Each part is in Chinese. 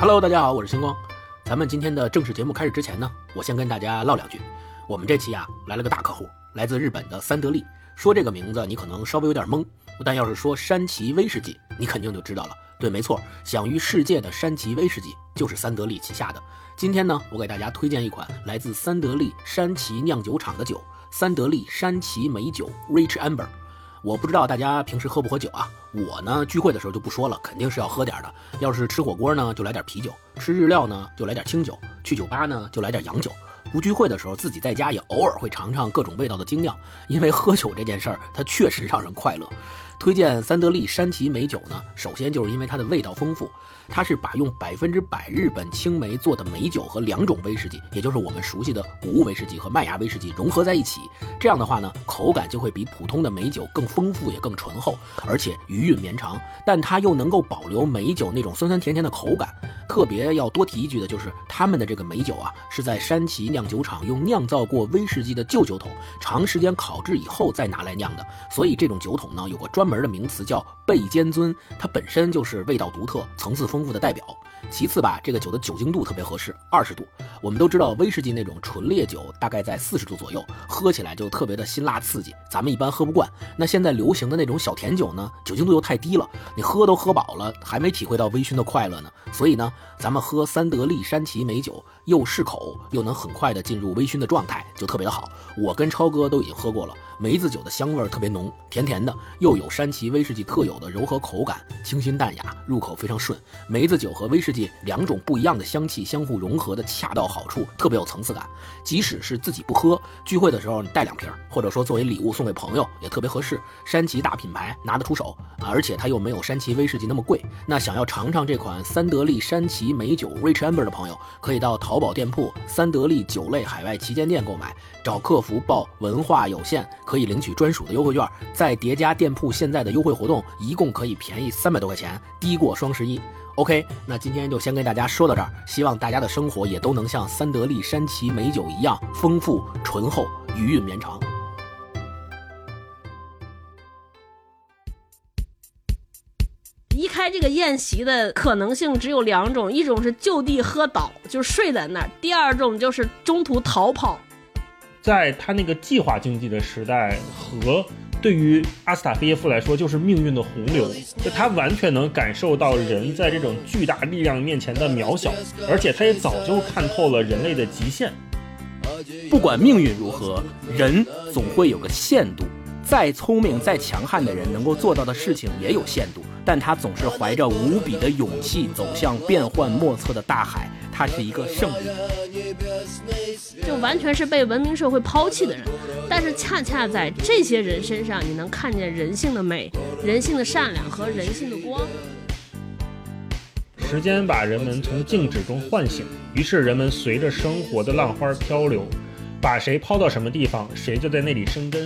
Hello，大家好，我是星光。咱们今天的正式节目开始之前呢，我先跟大家唠两句。我们这期啊来了个大客户，来自日本的三得利。说这个名字你可能稍微有点懵，但要是说山崎威士忌，你肯定就知道了。对，没错，享誉世界的山崎威士忌就是三得利旗下的。今天呢，我给大家推荐一款来自三得利山崎酿酒厂的酒——三得利山崎美酒 Rich Amber。我不知道大家平时喝不喝酒啊？我呢，聚会的时候就不说了，肯定是要喝点的。要是吃火锅呢，就来点啤酒；吃日料呢，就来点清酒；去酒吧呢，就来点洋酒。不聚会的时候，自己在家也偶尔会尝尝各种味道的精酿，因为喝酒这件事儿，它确实让人快乐。推荐三得利山崎美酒呢，首先就是因为它的味道丰富。它是把用百分之百日本青梅做的美酒和两种威士忌，也就是我们熟悉的谷物威士忌和麦芽威士忌融合在一起。这样的话呢，口感就会比普通的美酒更丰富，也更醇厚，而且余韵绵长。但它又能够保留美酒那种酸酸甜甜的口感。特别要多提一句的就是，他们的这个美酒啊，是在山崎酿酒厂用酿造过威士忌的旧酒桶长时间烤制以后再拿来酿的。所以这种酒桶呢，有个专门的名词叫倍尖尊，它本身就是味道独特、层次丰。丰富的代表。其次吧，这个酒的酒精度特别合适，二十度。我们都知道威士忌那种纯烈酒大概在四十度左右，喝起来就特别的辛辣刺激，咱们一般喝不惯。那现在流行的那种小甜酒呢，酒精度又太低了，你喝都喝饱了，还没体会到微醺的快乐呢。所以呢，咱们喝三得利山崎美酒，又适口，又能很快的进入微醺的状态，就特别的好。我跟超哥都已经喝过了，梅子酒的香味特别浓，甜甜的，又有山崎威士忌特有的柔和口感，清新淡雅，入口非常顺。梅子酒和威士忌。两种不一样的香气相互融合的恰到好处，特别有层次感。即使是自己不喝，聚会的时候你带两瓶，或者说作为礼物送给朋友也特别合适。山崎大品牌拿得出手，而且它又没有山崎威士忌那么贵。那想要尝尝这款三得利山崎美酒 Rich Amber 的朋友，可以到淘宝店铺三得利酒类海外旗舰店购买，找客服报文化有限，可以领取专属的优惠券。再叠加店铺现在的优惠活动，一共可以便宜三百多块钱，低过双十一。OK，那今天就先跟大家说到这儿，希望大家的生活也都能像三得利山崎美酒一样丰富、醇厚、余韵绵长。离开这个宴席的可能性只有两种，一种是就地喝倒，就睡在那儿；第二种就是中途逃跑。在他那个计划经济的时代和。对于阿斯塔菲耶夫来说，就是命运的洪流，就他完全能感受到人在这种巨大力量面前的渺小，而且他也早就看透了人类的极限。不管命运如何，人总会有个限度。再聪明、再强悍的人，能够做到的事情也有限度，但他总是怀着无比的勇气走向变幻莫测的大海。他是一个圣人，就完全是被文明社会抛弃的人。但是恰恰在这些人身上，你能看见人性的美、人性的善良和人性的光。时间把人们从静止中唤醒，于是人们随着生活的浪花漂流，把谁抛到什么地方，谁就在那里生根。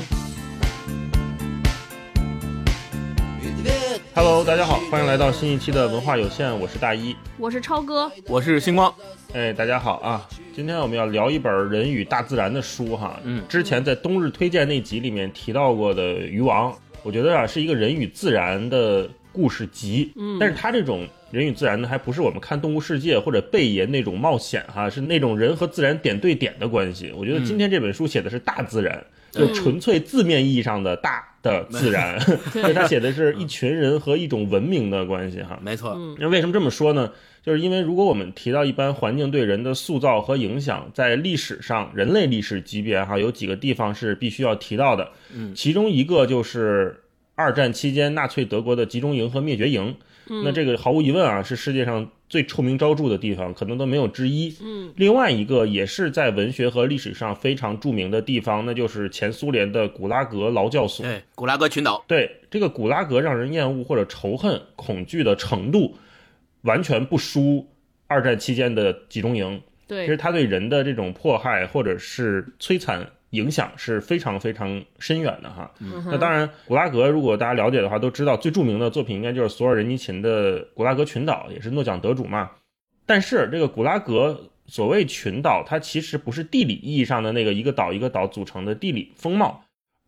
Hello，大家好，欢迎来到新一期的文化有限，我是大一，我是超哥，我是星光。哎，大家好啊！今天我们要聊一本《人与大自然》的书哈。嗯，之前在冬日推荐那集里面提到过的《渔王》，我觉得啊是一个人与自然的故事集。嗯，但是它这种人与自然呢，还不是我们看《动物世界》或者贝爷那种冒险哈，是那种人和自然点对点的关系。我觉得今天这本书写的是大自然，就纯粹字面意义上的大的自然。所以他写的是一群人和一种文明的关系哈。没错。那为什么这么说呢？就是因为如果我们提到一般环境对人的塑造和影响，在历史上人类历史级别哈，有几个地方是必须要提到的。嗯，其中一个就是二战期间纳粹德国的集中营和灭绝营。那这个毫无疑问啊，是世界上最臭名昭著的地方，可能都没有之一。嗯，另外一个也是在文学和历史上非常著名的地方，那就是前苏联的古拉格劳教所。对，古拉格群岛。对，这个古拉格让人厌恶或者仇恨、恐惧的程度。完全不输二战期间的集中营，对，其实他对人的这种迫害或者是摧残影响是非常非常深远的哈。那当然，古拉格如果大家了解的话，都知道最著名的作品应该就是索尔仁尼琴的《古拉格群岛》，也是诺奖得主嘛。但是这个古拉格所谓群岛，它其实不是地理意义上的那个一个岛一个岛组成的地理风貌。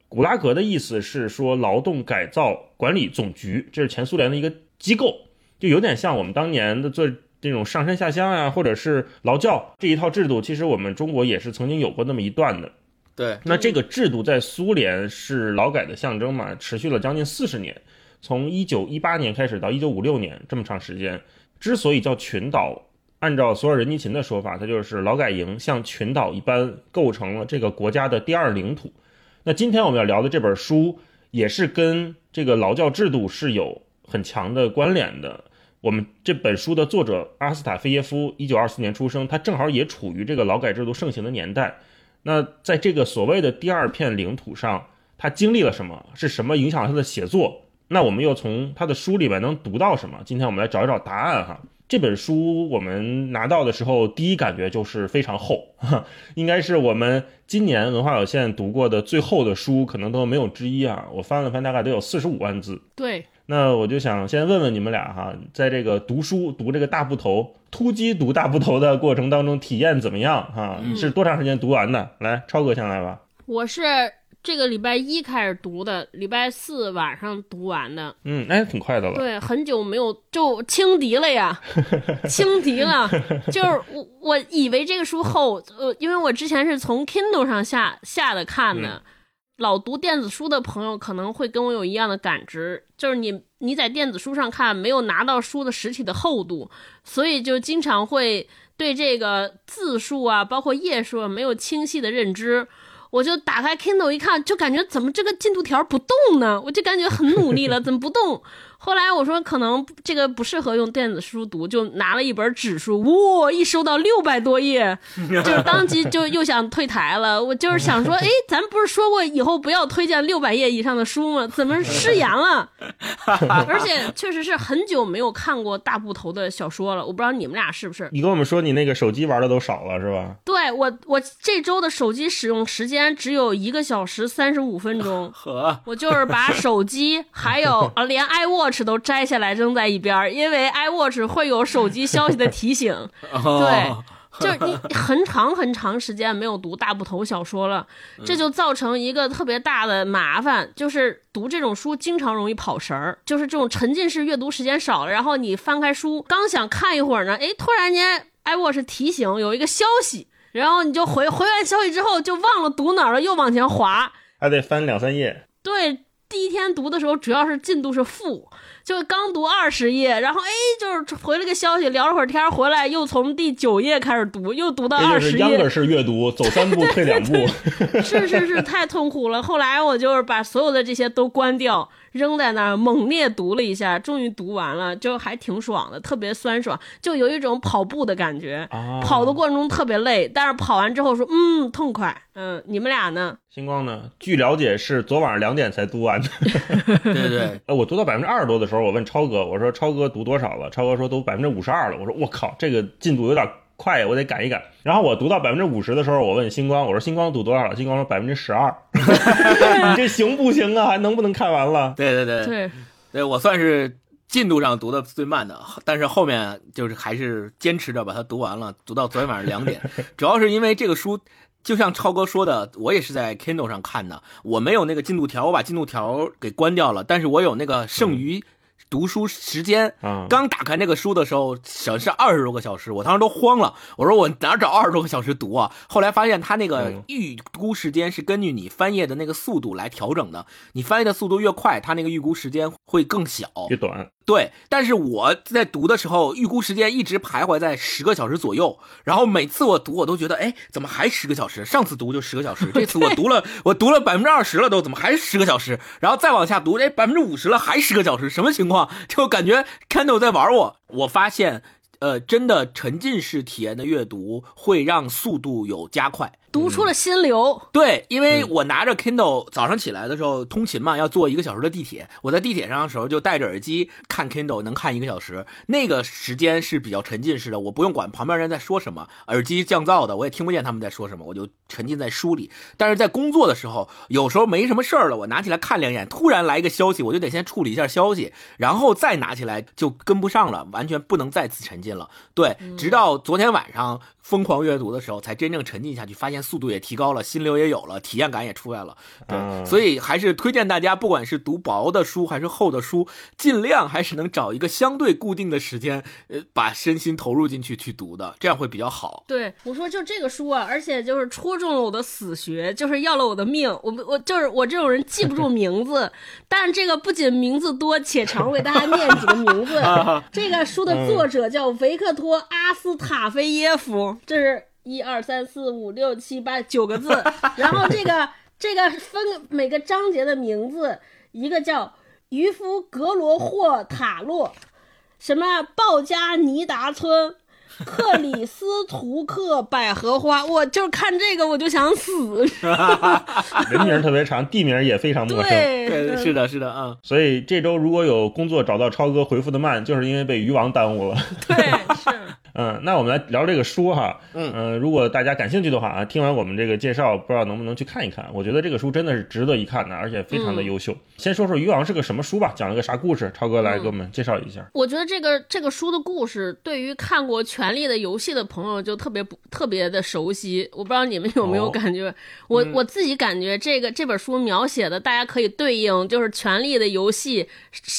古拉格的意思是说劳动改造管理总局，这是前苏联的一个机构。就有点像我们当年的做这种上山下乡啊，或者是劳教这一套制度，其实我们中国也是曾经有过那么一段的。对，那这个制度在苏联是劳改的象征嘛，持续了将近四十年，从一九一八年开始到一九五六年这么长时间。之所以叫群岛，按照索尔仁尼琴的说法，它就是劳改营像群岛一般构成了这个国家的第二领土。那今天我们要聊的这本书，也是跟这个劳教制度是有很强的关联的。我们这本书的作者阿斯塔菲耶夫，一九二四年出生，他正好也处于这个劳改制度盛行的年代。那在这个所谓的第二片领土上，他经历了什么？是什么影响了他的写作？那我们又从他的书里面能读到什么？今天我们来找一找答案哈。这本书我们拿到的时候，第一感觉就是非常厚，应该是我们今年文化有限读过的最厚的书，可能都没有之一啊。我翻了翻，大概得有四十五万字。对，那我就想先问问你们俩哈，在这个读书读这个大部头突击读大部头的过程当中，体验怎么样哈？是多长时间读完的？来，超哥先来吧。我是。这个礼拜一开始读的，礼拜四晚上读完的。嗯，哎，挺快的了。对，很久没有就轻敌了呀，轻敌了。就是我我以为这个书厚，呃，因为我之前是从 Kindle 上下下的看的。老读电子书的朋友可能会跟我有一样的感知，就是你你在电子书上看，没有拿到书的实体的厚度，所以就经常会对这个字数啊，包括页数没有清晰的认知。我就打开 Kindle 一看，就感觉怎么这个进度条不动呢？我就感觉很努力了，怎么不动？后来我说可能这个不适合用电子书读，就拿了一本纸书。哇，一收到六百多页，就是当即就又想退台了。我就是想说，哎，咱不是说过以后不要推荐六百页以上的书吗？怎么失言了？而且确实是很久没有看过大部头的小说了。我不知道你们俩是不是？你跟我们说你那个手机玩的都少了是吧？对我，我这周的手机使用时间只有一个小时三十五分钟。呵，我就是把手机还有啊连 iWatch。都摘下来扔在一边，因为 iWatch 会有手机消息的提醒。对，就是你很长很长时间没有读大部头小说了，这就造成一个特别大的麻烦，就是读这种书经常容易跑神儿，就是这种沉浸式阅读时间少了，然后你翻开书刚想看一会儿呢，哎，突然间 iWatch 提醒有一个消息，然后你就回回完消息之后就忘了读哪儿了，又往前滑，还得翻两三页。对。第一天读的时候，主要是进度是负，就刚读二十页，然后哎，就是回了个消息，聊了会儿天，回来又从第九页开始读，又读到二十页。秧歌式阅读，走三步退两步。是是是，太痛苦了。后来我就是把所有的这些都关掉。扔在那儿，猛烈读了一下，终于读完了，就还挺爽的，特别酸爽，就有一种跑步的感觉。跑的过程中特别累，但是跑完之后说，嗯，痛快。嗯，你们俩呢？星光呢？据了解是昨晚上两点才读完的。对对，呃，我读到百分之二十多的时候，我问超哥，我说超哥读多少了？超哥说读百分之五十二了。我说我靠，这个进度有点。快，我得赶一赶。然后我读到百分之五十的时候，我问星光，我说星光读多少了？星光说百分之十二。你这行不行啊？还能不能看完了？对对对对，对我算是进度上读的最慢的，但是后面就是还是坚持着把它读完了，读到昨天晚上两点。主要是因为这个书，就像超哥说的，我也是在 Kindle 上看的，我没有那个进度条，我把进度条给关掉了，但是我有那个剩余。读书时间，刚打开那个书的时候显示二十多个小时，我当时都慌了。我说我哪找二十多个小时读啊？后来发现他那个预估时间是根据你翻页的那个速度来调整的，你翻页的速度越快，它那个预估时间会更小，越短。对，但是我在读的时候，预估时间一直徘徊在十个小时左右。然后每次我读，我都觉得，哎，怎么还十个小时？上次读就十个小时，这次我读了，我读了百分之二十了，都怎么还是十个小时？然后再往下读，哎，百分之五十了，还十个小时，什么情况？就感觉 Kindle 在玩我。我发现，呃，真的沉浸式体验的阅读会让速度有加快。读出了心流，对，因为我拿着 Kindle，早上起来的时候通勤嘛，要坐一个小时的地铁。我在地铁上的时候就戴着耳机看 Kindle，能看一个小时，那个时间是比较沉浸式的，我不用管旁边人在说什么，耳机降噪的，我也听不见他们在说什么，我就沉浸在书里。但是在工作的时候，有时候没什么事儿了，我拿起来看两眼，突然来一个消息，我就得先处理一下消息，然后再拿起来就跟不上了，完全不能再次沉浸了。对，直到昨天晚上疯狂阅读的时候，才真正沉浸下去，发现。速度也提高了，心流也有了，体验感也出来了。对，嗯所以还是推荐大家，不管是读薄的书还是厚的书，尽量还是能找一个相对固定的时间，呃，把身心投入进去去读的，这样会比较好。对，我说就这个书啊，而且就是戳中了我的死穴，就是要了我的命。我我就是我这种人记不住名字，但这个不仅名字多且常，为大家念几个名字。这个书的作者叫维克托·阿斯塔菲耶夫，这是一二三四五六七八九个字。然后这个这个分每个章节的名字，一个叫渔夫格罗霍塔洛，什么鲍加尼达村。克里斯图克百合花，我就是看这个我就想死。人名特别长，地名也非常陌生。对，对，是的，是的，啊，所以这周如果有工作找到超哥回复的慢，就是因为被渔王耽误了。对，是。嗯，那我们来聊这个书哈。嗯呃如果大家感兴趣的话啊，听完我们这个介绍，不知道能不能去看一看？我觉得这个书真的是值得一看的，而且非常的优秀。先说说《渔王》是个什么书吧，讲了个啥故事？超哥来给我们介绍一下。我觉得这个这个书的故事，对于看过《权力的游戏》的朋友就特别不特别的熟悉。我不知道你们有没有哦感觉，我我自己感觉这个这本书描写的，大家可以对应就是《权力的游戏》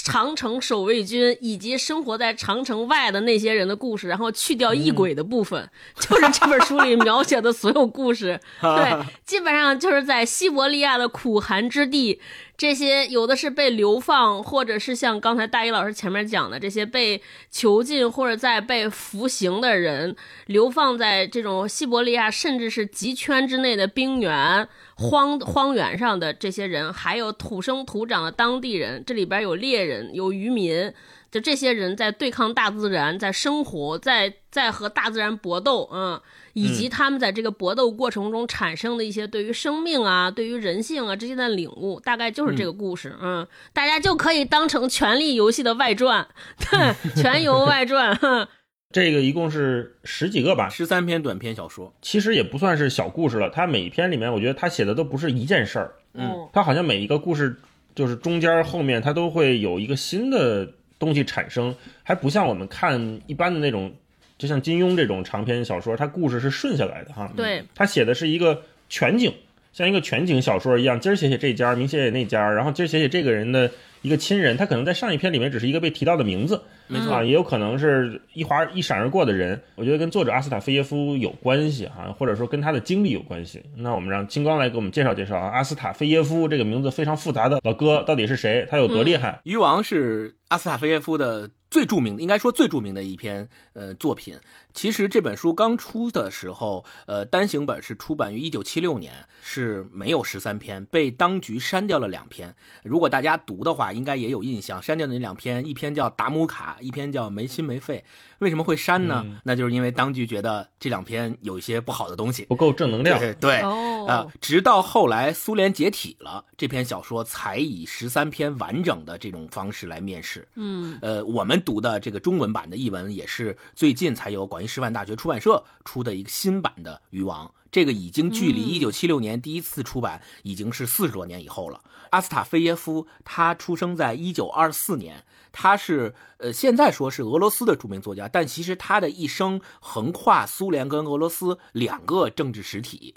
长城守卫军以及生活在长城外的那些人的故事，然后去掉异鬼的部分，就是这本书里描写的所有故事。对，基本上就是在西伯利亚的苦寒之地，这些有的是被流放，或者是像刚才大一老师前面讲的这些被囚禁或者在被服刑的人，流放在这种西伯利亚甚至是极圈之内的冰原、荒荒原上的这些人，还有土生土长的当地人，这里边有猎人，有渔民。就这些人在对抗大自然，在生活，在在和大自然搏斗，嗯，以及他们在这个搏斗过程中产生的一些对于生命啊、对于人性啊之间的领悟，大概就是这个故事，嗯，大家就可以当成《权力游戏》的外传，对，全游外传，哼 这个一共是十几个吧，十三篇短篇小说，其实也不算是小故事了。它每一篇里面，我觉得他写的都不是一件事儿，嗯，它好像每一个故事就是中间后面它都会有一个新的东西产生，还不像我们看一般的那种，就像金庸这种长篇小说，它故事是顺下来的哈。对，他写的是一个全景，像一个全景小说一样，今儿写写这家，明写写那家，然后今儿写写这个人的一个亲人，他可能在上一篇里面只是一个被提到的名字，没错啊，也有可能是一划一闪而过的人。我觉得跟作者阿斯塔菲耶夫有关系哈、或者说跟他的经历有关系。那我们让金刚来给我们介绍介绍啊，阿斯塔菲耶夫这个名字非常复杂的老哥到底是谁？他有多厉害？渔王是阿斯塔菲耶夫的最著名的，应该说最著名的一篇呃作品。其实这本书刚出的时候，呃，单行本是出版于一九七六年，是没有十三篇，被当局删掉了两篇。如果大家读的话，应该也有印象，删掉的那两篇，一篇叫《达姆卡》，一篇叫《没心没肺》。为什么会删呢？那就是因为当局觉得这两篇有一些不好的东西。不够正能量。对对，哦啊，直到后来苏联解体了，这篇小说才以十三篇完整的这种方式来面世。嗯呃，我们读的这个中文版的译文也是最近才有广义师范大学出版社出的一个新版的《渔王》，这个已经距离嗯一九七六年第一次出版已经是四十多年以后了。阿斯塔菲耶夫他出生在一九二四年，他是呃现在说是俄罗斯的著名作家，但其实他的一生横跨苏联跟俄罗斯两个政治实体。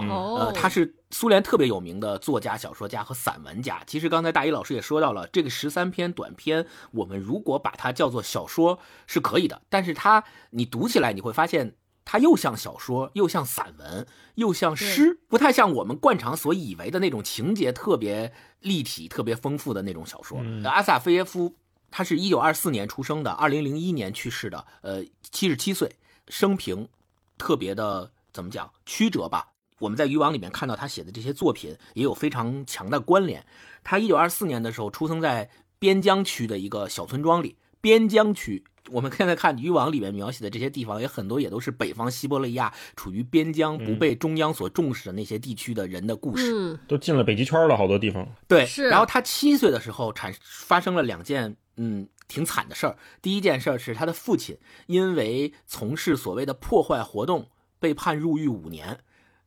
呃，他是苏联特别有名的作家、小说家和散文家。其实刚才大一老师也说到了，这个十三篇短篇，我们如果把它叫做小说是可以的，但是它你读起来你会发现，它又像小说，又像散文，又像诗，不太像我们惯常所以为的那种情节特别立体、特别丰富的那种小说。阿萨菲耶夫他是一九二四年出生的，二零零一年去世的，呃，七十七岁，生平特别的怎么讲曲折吧。我们在渔网里面看到他写的这些作品也有非常强的关联。他一九二四年的时候出生在边疆区的一个小村庄里，边疆区。我们现在看渔网里面描写的这些地方，也很多也都是北方西伯利亚处于边疆、不被中央所重视的那些地区的人的故事。嗯都进了北极圈了，好多地方。对，是然后他七岁的时候产发生了两件嗯挺惨的事儿。第一件事儿是他的父亲因为从事所谓的破坏活动被判入狱五年，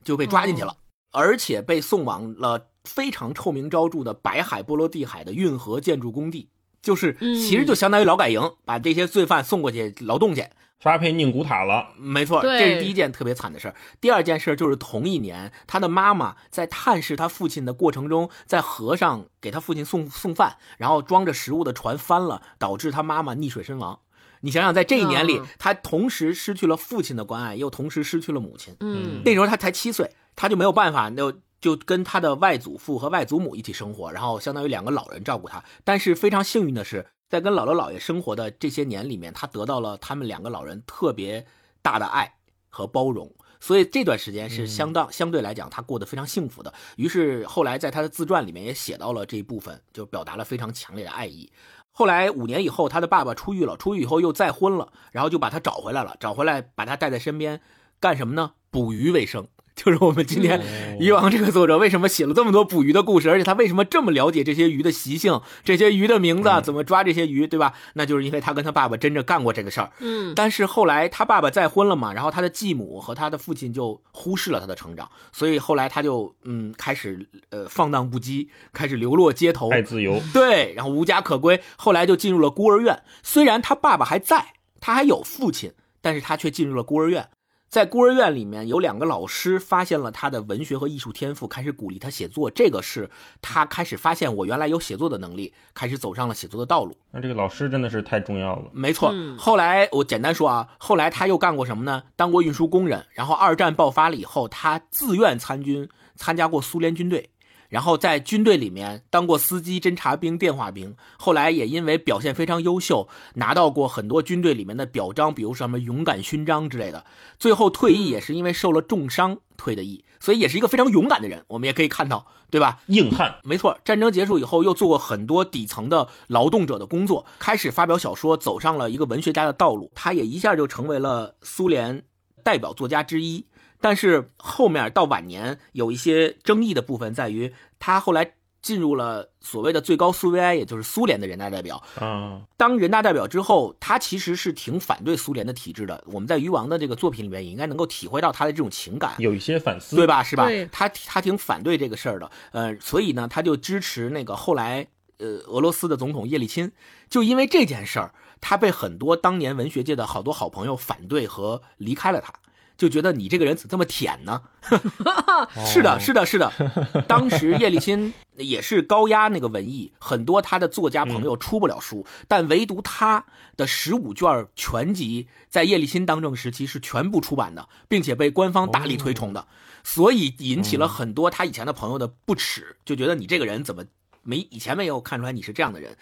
就被抓进去了，而且被送往了非常臭名昭著的白海波罗的海的运河建筑工地。就是其实就相当于劳改营，把这些罪犯送过去劳动去。发配宁古塔了，没错，这是第一件特别惨的事儿。第二件事就是同一年，他的妈妈在探视他父亲的过程中，在河上给他父亲送送饭，然后装着食物的船翻了，导致他妈妈溺水身亡。你想想，在这一年里，他同时失去了父亲的关爱，又同时失去了母亲。嗯，那时候他才七岁，他就没有办法，就就跟他的外祖父和外祖母一起生活，然后相当于两个老人照顾他。但是非常幸运的是。在跟姥姥姥爷生活的这些年里面，他得到了他们两个老人特别大的爱和包容，所以这段时间是相当相对来讲他过得非常幸福的。于是后来在他的自传里面也写到了这一部分，就表达了非常强烈的爱意。后来五年以后，他的爸爸出狱了，出狱以后又再婚了，然后就把他找回来了，找回来把他带在身边，干什么呢？捕鱼为生。就是我们今天鱼王这个作者为什么写了这么多捕鱼的故事，而且他为什么这么了解这些鱼的习性、这些鱼的名字，怎么抓这些鱼，对吧？那就是因为他跟他爸爸真正干过这个事儿。嗯，但是后来他爸爸再婚了嘛，然后他的继母和他的父亲就忽视了他的成长，所以后来他就嗯开始呃放荡不羁，开始流落街头，爱自由。对，然后无家可归，后来就进入了孤儿院。虽然他爸爸还在，他还有父亲，但是他却进入了孤儿院。在孤儿院里面，有两个老师发现了他的文学和艺术天赋，开始鼓励他写作。这个是他开始发现我原来有写作的能力，开始走上了写作的道路。那这个老师真的是太重要了。没错，后来我简单说啊，后来他又干过什么呢？当过运输工人。然后二战爆发了以后，他自愿参军，参加过苏联军队。然后在军队里面当过司机、侦察兵、电话兵，后来也因为表现非常优秀，拿到过很多军队里面的表彰，比如什么勇敢勋章之类的。最后退役也是因为受了重伤退的役，所以也是一个非常勇敢的人。我们也可以看到，对吧？硬汉，没错。战争结束以后，又做过很多底层的劳动者的工作，开始发表小说，走上了一个文学家的道路。他也一下就成为了苏联代表作家之一。但是后面到晚年有一些争议的部分，在于他后来进入了所谓的最高苏维埃，也就是苏联的人大代表。啊，当人大代表之后，他其实是挺反对苏联的体制的。我们在于王的这个作品里面也应该能够体会到他的这种情感，有一些反思，对吧？是吧？他他挺反对这个事儿的。呃，所以呢，他就支持那个后来呃俄罗斯的总统叶利钦。就因为这件事儿，他被很多当年文学界的好多好朋友反对和离开了他。就觉得你这个人怎么这么舔呢？是的，是的，是的。当时叶利钦也是高压那个文艺，很多他的作家朋友出不了书，但唯独他的十五卷全集在叶利钦当政时期是全部出版的，并且被官方大力推崇的，所以引起了很多他以前的朋友的不耻，就觉得你这个人怎么没以前没有看出来你是这样的人。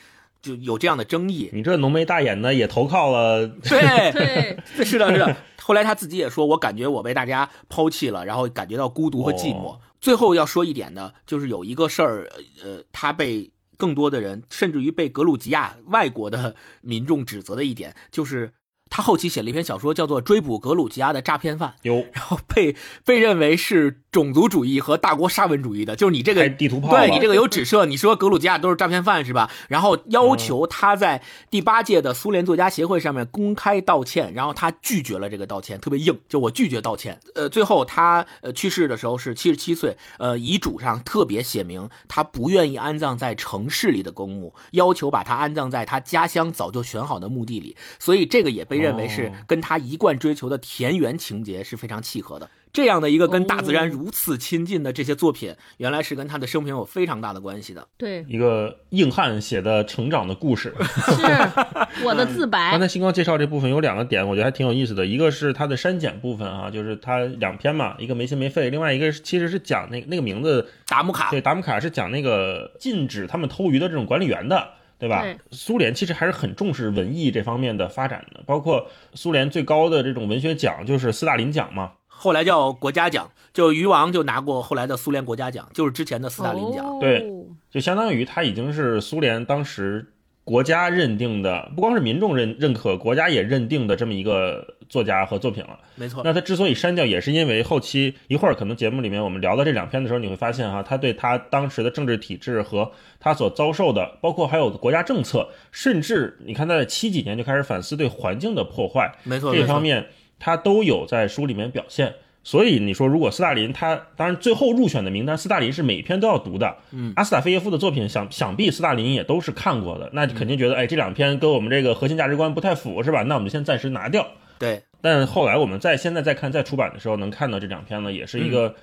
就有这样的争议。你这浓眉大眼的也投靠了，对对，是的，是的。后来他自己也说，我感觉我被大家抛弃了，然后感觉到孤独和寂寞。最后要说一点呢，就是有一个事儿，呃，他被更多的人，甚至于被格鲁吉亚外国的民众指责的一点，就是。他后期写了一篇小说，叫做《追捕格鲁吉亚的诈骗犯》，有，然后被被认为是种族主义和大国沙文主义的，就是你这个地图炮，对你这个有指涉，你说格鲁吉亚都是诈骗犯是吧？然后要求他在第八届的苏联作家协会上面公开道歉，然后他拒绝了这个道歉，特别硬，就我拒绝道歉。呃，最后他呃去世的时候是七十七岁，呃，遗嘱上特别写明他不愿意安葬在城市里的公墓，要求把他安葬在他家乡早就选好的墓地里，所以这个也被。认为是跟他一贯追求的田园情节是非常契合的。这样的一个跟大自然如此亲近的这些作品，原来是跟他的生平有非常大的关系的。对，一个硬汉写的成长的故事，是我的自白。刚才星光介绍这部分有两个点，我觉得还挺有意思的。一个是他的删减部分啊，就是他两篇嘛，一个没心没肺，另外一个其实是讲那那个名字达姆卡，对，达姆卡是讲那个禁止他们偷鱼的这种管理员的。对吧？苏联其实还是很重视文艺这方面的发展的，包括苏联最高的这种文学奖就是斯大林奖嘛，后来叫国家奖，就鱼王就拿过后来的苏联国家奖，就是之前的斯大林奖。对，就相当于他已经是苏联当时。国家认定的，不光是民众认认可，国家也认定的这么一个作家和作品了。没错。那他之所以删掉，也是因为后期一会儿可能节目里面我们聊到这两篇的时候，你会发现哈，他对他当时的政治体制和他所遭受的，包括还有国家政策，甚至你看他在七几年就开始反思对环境的破坏，没错，这方面他都有在书里面表现。所以你说，如果斯大林他当然最后入选的名单，斯大林是每篇都要读的。嗯，阿斯塔菲耶夫的作品，想想必斯大林也都是看过的，那肯定觉得，哎，这两篇跟我们这个核心价值观不太符，是吧？那我们先暂时拿掉。对。但后来我们在现在再看再出版的时候，能看到这两篇呢，也是一个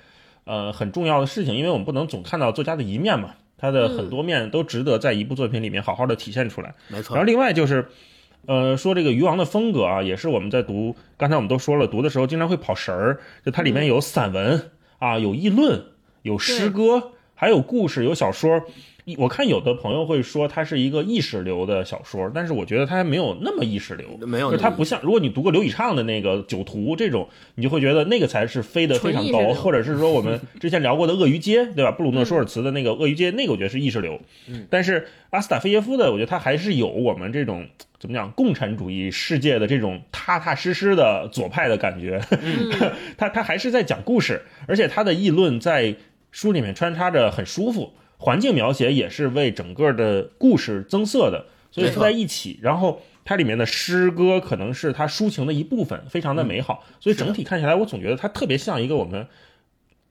呃很重要的事情，因为我们不能总看到作家的一面嘛，他的很多面都值得在一部作品里面好好的体现出来。没错。然后另外就是。呃，说这个渔王的风格啊，也是我们在读，刚才我们都说了，读的时候经常会跑神儿。就它里面有散文啊，有议论，有诗歌，还有故事，有小说。我看有的朋友会说它是一个意识流的小说，但是我觉得它还没有那么意识流，没有，它不像如果你读过刘以畅的那个《酒徒》这种，你就会觉得那个才是飞得非常高，或者是说我们之前聊过的《鳄鱼街》，对吧？布鲁诺·舒尔茨的那个《鳄鱼街》，那个我觉得是意识流。嗯，但是阿斯塔菲耶夫的，我觉得他还是有我们这种怎么讲共产主义世界的这种踏踏实实的左派的感觉。他他还是在讲故事，而且他的议论在书里面穿插着很舒服。环境描写也是为整个的故事增色的，所以凑在一起，然后它里面的诗歌可能是它抒情的一部分，非常的美好。所以整体看起来，我总觉得它特别像一个我们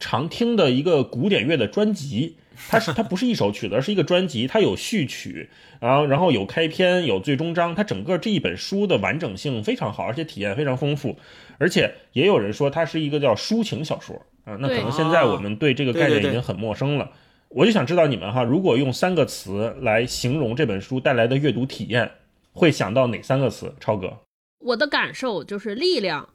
常听的一个古典乐的专辑。它是它不是一首曲子，而是一个专辑。它有序曲，然后然后有开篇，有最终章。它整个这一本书的完整性非常好，而且体验非常丰富。而且也有人说它是一个叫抒情小说啊。那可能现在我们对这个概念已经很陌生了。我就想知道你们哈，如果用三个词来形容这本书带来的阅读体验，会想到哪三个词？超哥，我的感受就是力量、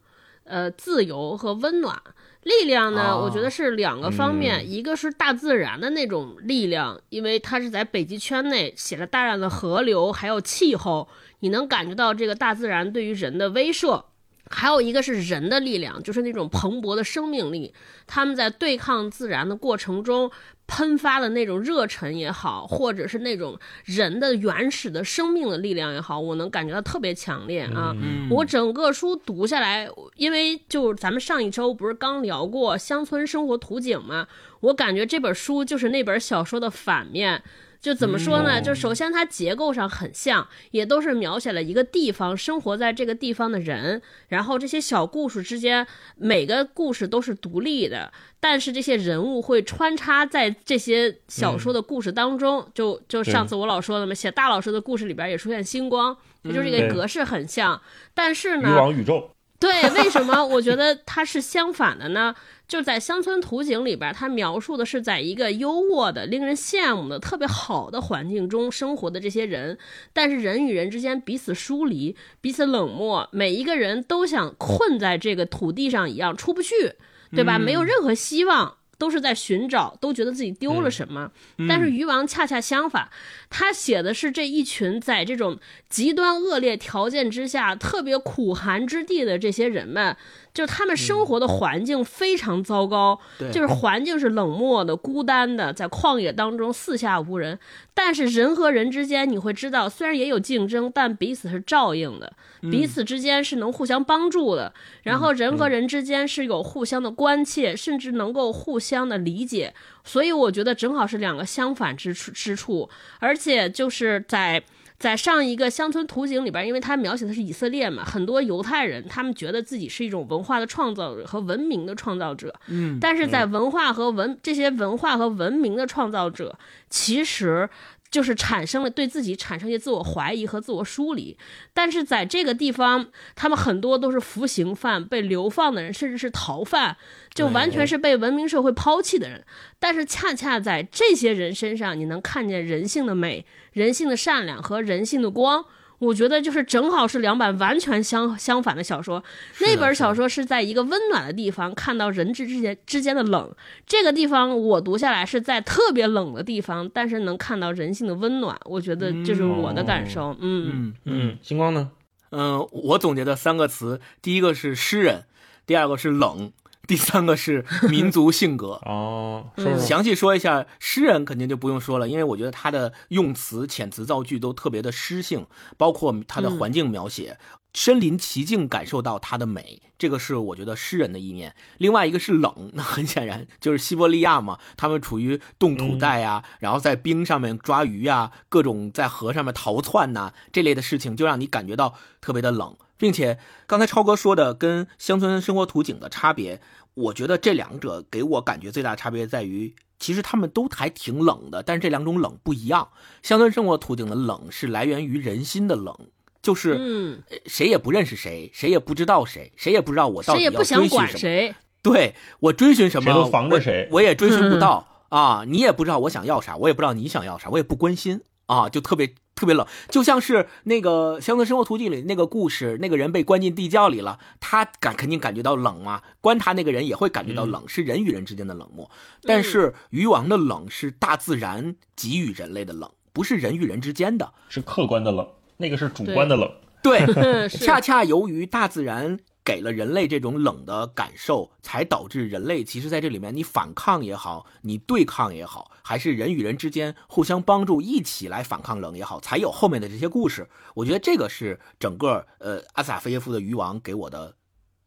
呃，自由和温暖。力量呢，我觉得是两个方面，一个是大自然的那种力量，因为它是在北极圈内写了大量的河流，还有气候，你能感觉到这个大自然对于人的威慑。还有一个是人的力量，就是那种蓬勃的生命力，他们在对抗自然的过程中喷发的那种热忱也好，或者是那种人的原始的生命的力量也好，我能感觉到特别强烈啊！我整个书读下来，因为就咱们上一周不是刚聊过乡村生活图景吗？我感觉这本书就是那本小说的反面。就怎么说呢？就首先它结构上很像，也都是描写了一个地方生活在这个地方的人，然后这些小故事之间每个故事都是独立的，但是这些人物会穿插在这些小说的故事当中。就就上次我老说的嘛，写大老师的故事里边也出现星光，就是这个格式很像。但是呢，渔网宇宙。对，为什么我觉得它是相反的呢？就在乡村图景里边，他描述的是在一个优渥的、令人羡慕的、特别好的环境中生活的这些人，但是人与人之间彼此疏离、彼此冷漠，每一个人都像困在这个土地上一样出不去，对吧？没有任何希望。都是在寻找，都觉得自己丢了什么。但是鱼王恰恰相反，他写的是这一群在这种极端恶劣条件之下、特别苦寒之地的这些人们。就是他们生活的环境非常糟糕，就是环境是冷漠的、孤单的，在旷野当中四下无人。但是人和人之间，你会知道，虽然也有竞争，但彼此是照应的，彼此之间是能互相帮助的。然后人和人之间是有互相的关切，甚至能够互相的理解。所以我觉得正好是两个相反之处之处，而且就是在。在上一个乡村图景里边，因为他描写的是以色列嘛，很多犹太人他们觉得自己是一种文化的创造者和文明的创造者。嗯，但是在文化和文这些文化和文明的创造者，其实。就是产生了对自己产生一些自我怀疑和自我疏离，但是在这个地方，他们很多都是服刑犯、被流放的人，甚至是逃犯，就完全是被文明社会抛弃的人。但是恰恰在这些人身上，你能看见人性的美、人性的善良和人性的光。我觉得就是正好是两版完全相相反的小说。那本小说是在一个温暖的地方看到人质之间之间的冷，这个地方我读下来是在特别冷的地方，但是能看到人性的温暖。我觉得这是我的感受。嗯嗯嗯，星光呢？嗯，我总结的三个词，第一个是诗人，第二个是冷。第三个是民族性格哦，详细说一下诗人肯定就不用说了，因为我觉得他的用词、遣词造句都特别的诗性，包括他的环境描写，身临其境感受到它的美，这个是我觉得诗人的一面。另外一个是冷，那很显然就是西伯利亚嘛，他们处于冻土带啊，然后在冰上面抓鱼啊，各种在河上面逃窜呐，这类的事情就让你感觉到特别的冷。并且刚才超哥说的跟乡村生活图景的差别，我觉得这两者给我感觉最大的差别在于，其实他们都还挺冷的，但是这两种冷不一样。乡村生活图景的冷是来源于人心的冷，就是嗯，谁也不认识谁，谁也不知道谁，谁也不知道我到底要谁也不想追寻什么。管谁，对我追寻什么，谁都防着谁我，我也追寻不到 啊！你也不知道我想要啥，我也不知道你想要啥，我也不关心啊，就特别特别冷，就像是那个《乡村生活图景》里那个故事，那个人被关进地窖里了，他感肯定感觉到冷嘛，关他那个人也会感觉到冷，是人与人之间的冷漠。但是鱼王的冷是大自然给予人类的冷，不是人与人之间的。是客观的冷，那个是主观的冷。对，恰恰由于大自然给了人类这种冷的感受，才导致人类其实在这里面，你反抗也好，你对抗也好，还是人与人之间互相帮助，一起来反抗冷也好，才有后面的这些故事。我觉得这个是整个呃阿萨菲耶夫的渔王给我的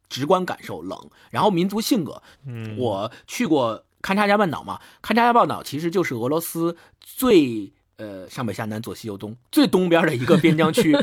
直观感受冷，然后民族性格，嗯，我去过勘察加半岛嘛，勘察加半岛其实就是俄罗斯最。呃，上北下南左西右东，最东边的一个边疆区，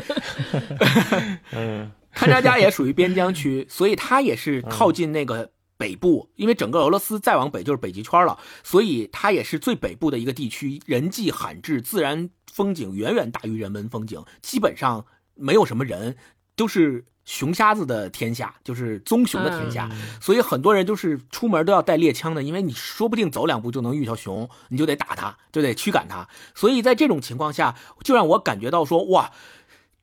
嗯勘察加也属于边疆区，所以它也是靠近那个北部，因为整个俄罗斯再往北就是北极圈了，所以它也是最北部的一个地区，人迹罕至，自然风景远远大于人文风景，基本上没有什么人，都是熊瞎子的天下，就是棕熊的天下，所以很多人就是出门都要带猎枪的，因为你说不定走两步就能遇到熊，你就得打它，就得驱赶它。所以在这种情况下，就让我感觉到说，哇，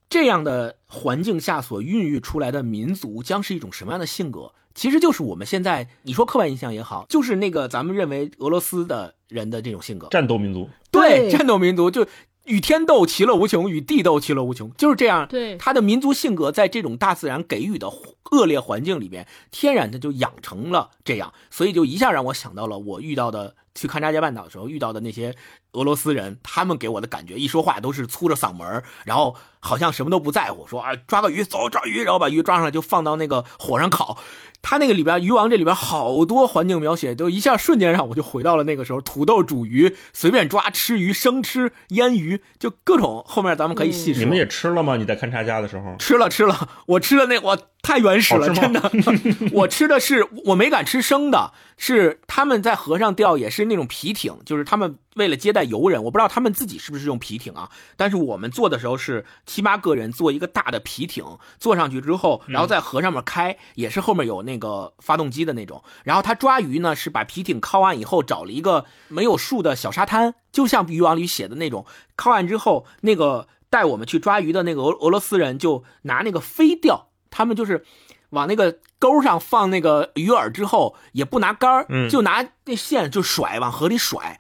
这样的环境下所孕育出来的民族将是一种什么样的性格？其实就是我们现在你说刻板印象也好，就是那个咱们认为俄罗斯的人的这种性格，战斗民族。对，对战斗民族就与天斗，其乐无穷；与地斗，其乐无穷，就是这样。对他的民族性格在这种大自然给予的恶劣环境里边，天然的就养成了这样，所以就一下让我想到了我遇到的去勘察加半岛的时候遇到的那些俄罗斯人，他们给我的感觉，一说话都是粗着嗓门儿然后好像什么都不在乎，说啊抓个鱼走抓鱼，然后把鱼抓上来就放到那个火上烤。他那个里边鱼王这里边好多环境描写，都一下瞬间让我就回到了那个时候，土豆煮鱼，随便抓吃鱼，生吃腌鱼，就各种。后面咱们可以细说。你们也吃了吗？你在勘察家的时候？吃了吃了，我吃的那我太原始了，真的。我吃的是我没敢吃生的，是他们在河上钓，也是那种皮艇，就是他们为了接待游人，我不知道他们自己是不是用皮艇啊。但是我们坐的时候是七八个人坐一个大的皮艇，坐上去之后，然后在河上面开，也是后面有那个发动机的那种。然后他抓鱼呢，是把皮艇靠岸以后，找了一个没有树的小沙滩，就像渔网里写的那种。靠岸之后，那个带我们去抓鱼的那个俄俄罗斯人就拿那个飞钓，他们就是往那个钩上放那个鱼饵之后，也不拿杆儿嗯就拿那线就甩往河里甩。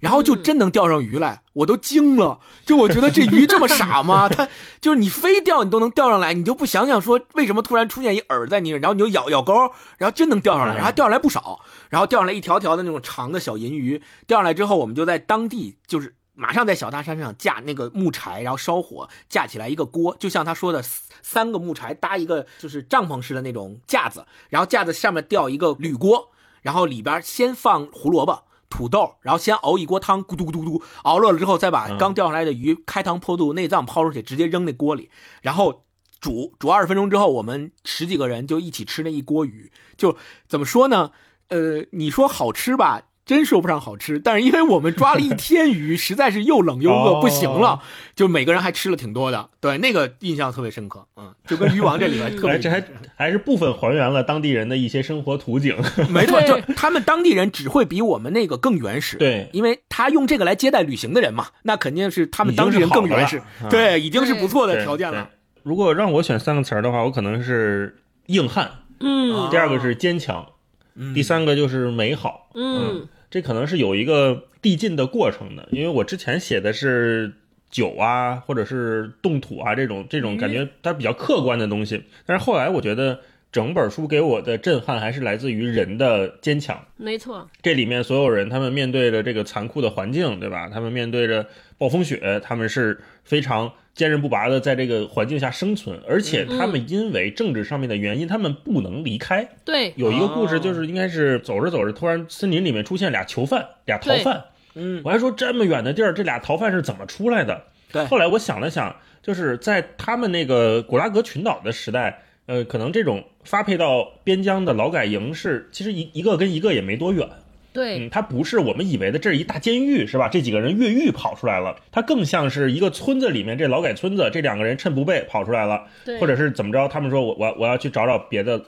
然后就真能钓上鱼来，我都惊了。就我觉得这鱼这么傻吗？它就是你非钓你都能钓上来，你就不想想说为什么突然出现一饵在你，然后你就咬咬钩，然后真能钓上来，然后钓上来不少，然后钓上来一条条的那种长的小银鱼。钓上来之后，我们就在当地就是马上在小大山上架那个木柴，然后烧火，架起来一个锅，就像他说的，三个木柴搭一个就是帐篷式的那种架子，然后架子上面吊一个铝锅，然后里边先放胡萝卜。土豆，然后先熬一锅汤，咕嘟咕嘟咕嘟，熬热了之后，再把刚钓上来的鱼开膛破肚，内脏抛出去，直接扔那锅里，然后煮煮二十分钟之后，我们十几个人就一起吃那一锅鱼。就怎么说呢？呃，你说好吃吧，真说不上好吃。但是因为我们抓了一天鱼，实在是又冷又饿，哦不行了，就每个人还吃了挺多的。对，那个印象特别深刻。嗯，就跟鱼王这里边特别哎，这还还是部分还原了当地人的一些生活图景。没错，就他们当地人只会比我们那个更原始。对因为他用这个来接待旅行的人嘛，那肯定是他们当地人更原始。对，已经是不错的条件了。如果让我选三个词儿的话，我可能是硬汉，嗯第二个是坚强，嗯第三个就是美好。嗯这可能是有一个递进的过程的，因为我之前写的是酒啊，或者是冻土啊这种这种感觉它比较客观的东西，但是后来我觉得整本书给我的震撼还是来自于人的坚强。没错，这里面所有人，他们面对着这个残酷的环境，对吧？他们面对着暴风雪，他们是非常坚韧不拔的在这个环境下生存，而且他们因为政治上面的原因，他们不能离开。对，有一个故事，哦就是应该是走着走着，突然森林里面出现俩囚犯，俩逃犯。嗯，我还说这么远的地儿，这俩逃犯是怎么出来的？对后来我想了想，就是在他们那个古拉格群岛的时代，呃，可能这种发配到边疆的劳改营是其实一一个跟一个也没多远。对，嗯，它不是我们以为的这是一大监狱是吧？这几个人越狱跑出来了，它更像是一个村子里面这劳改村子，这两个人趁不备跑出来了，对或者是怎么着？他们说我我我要去找找别的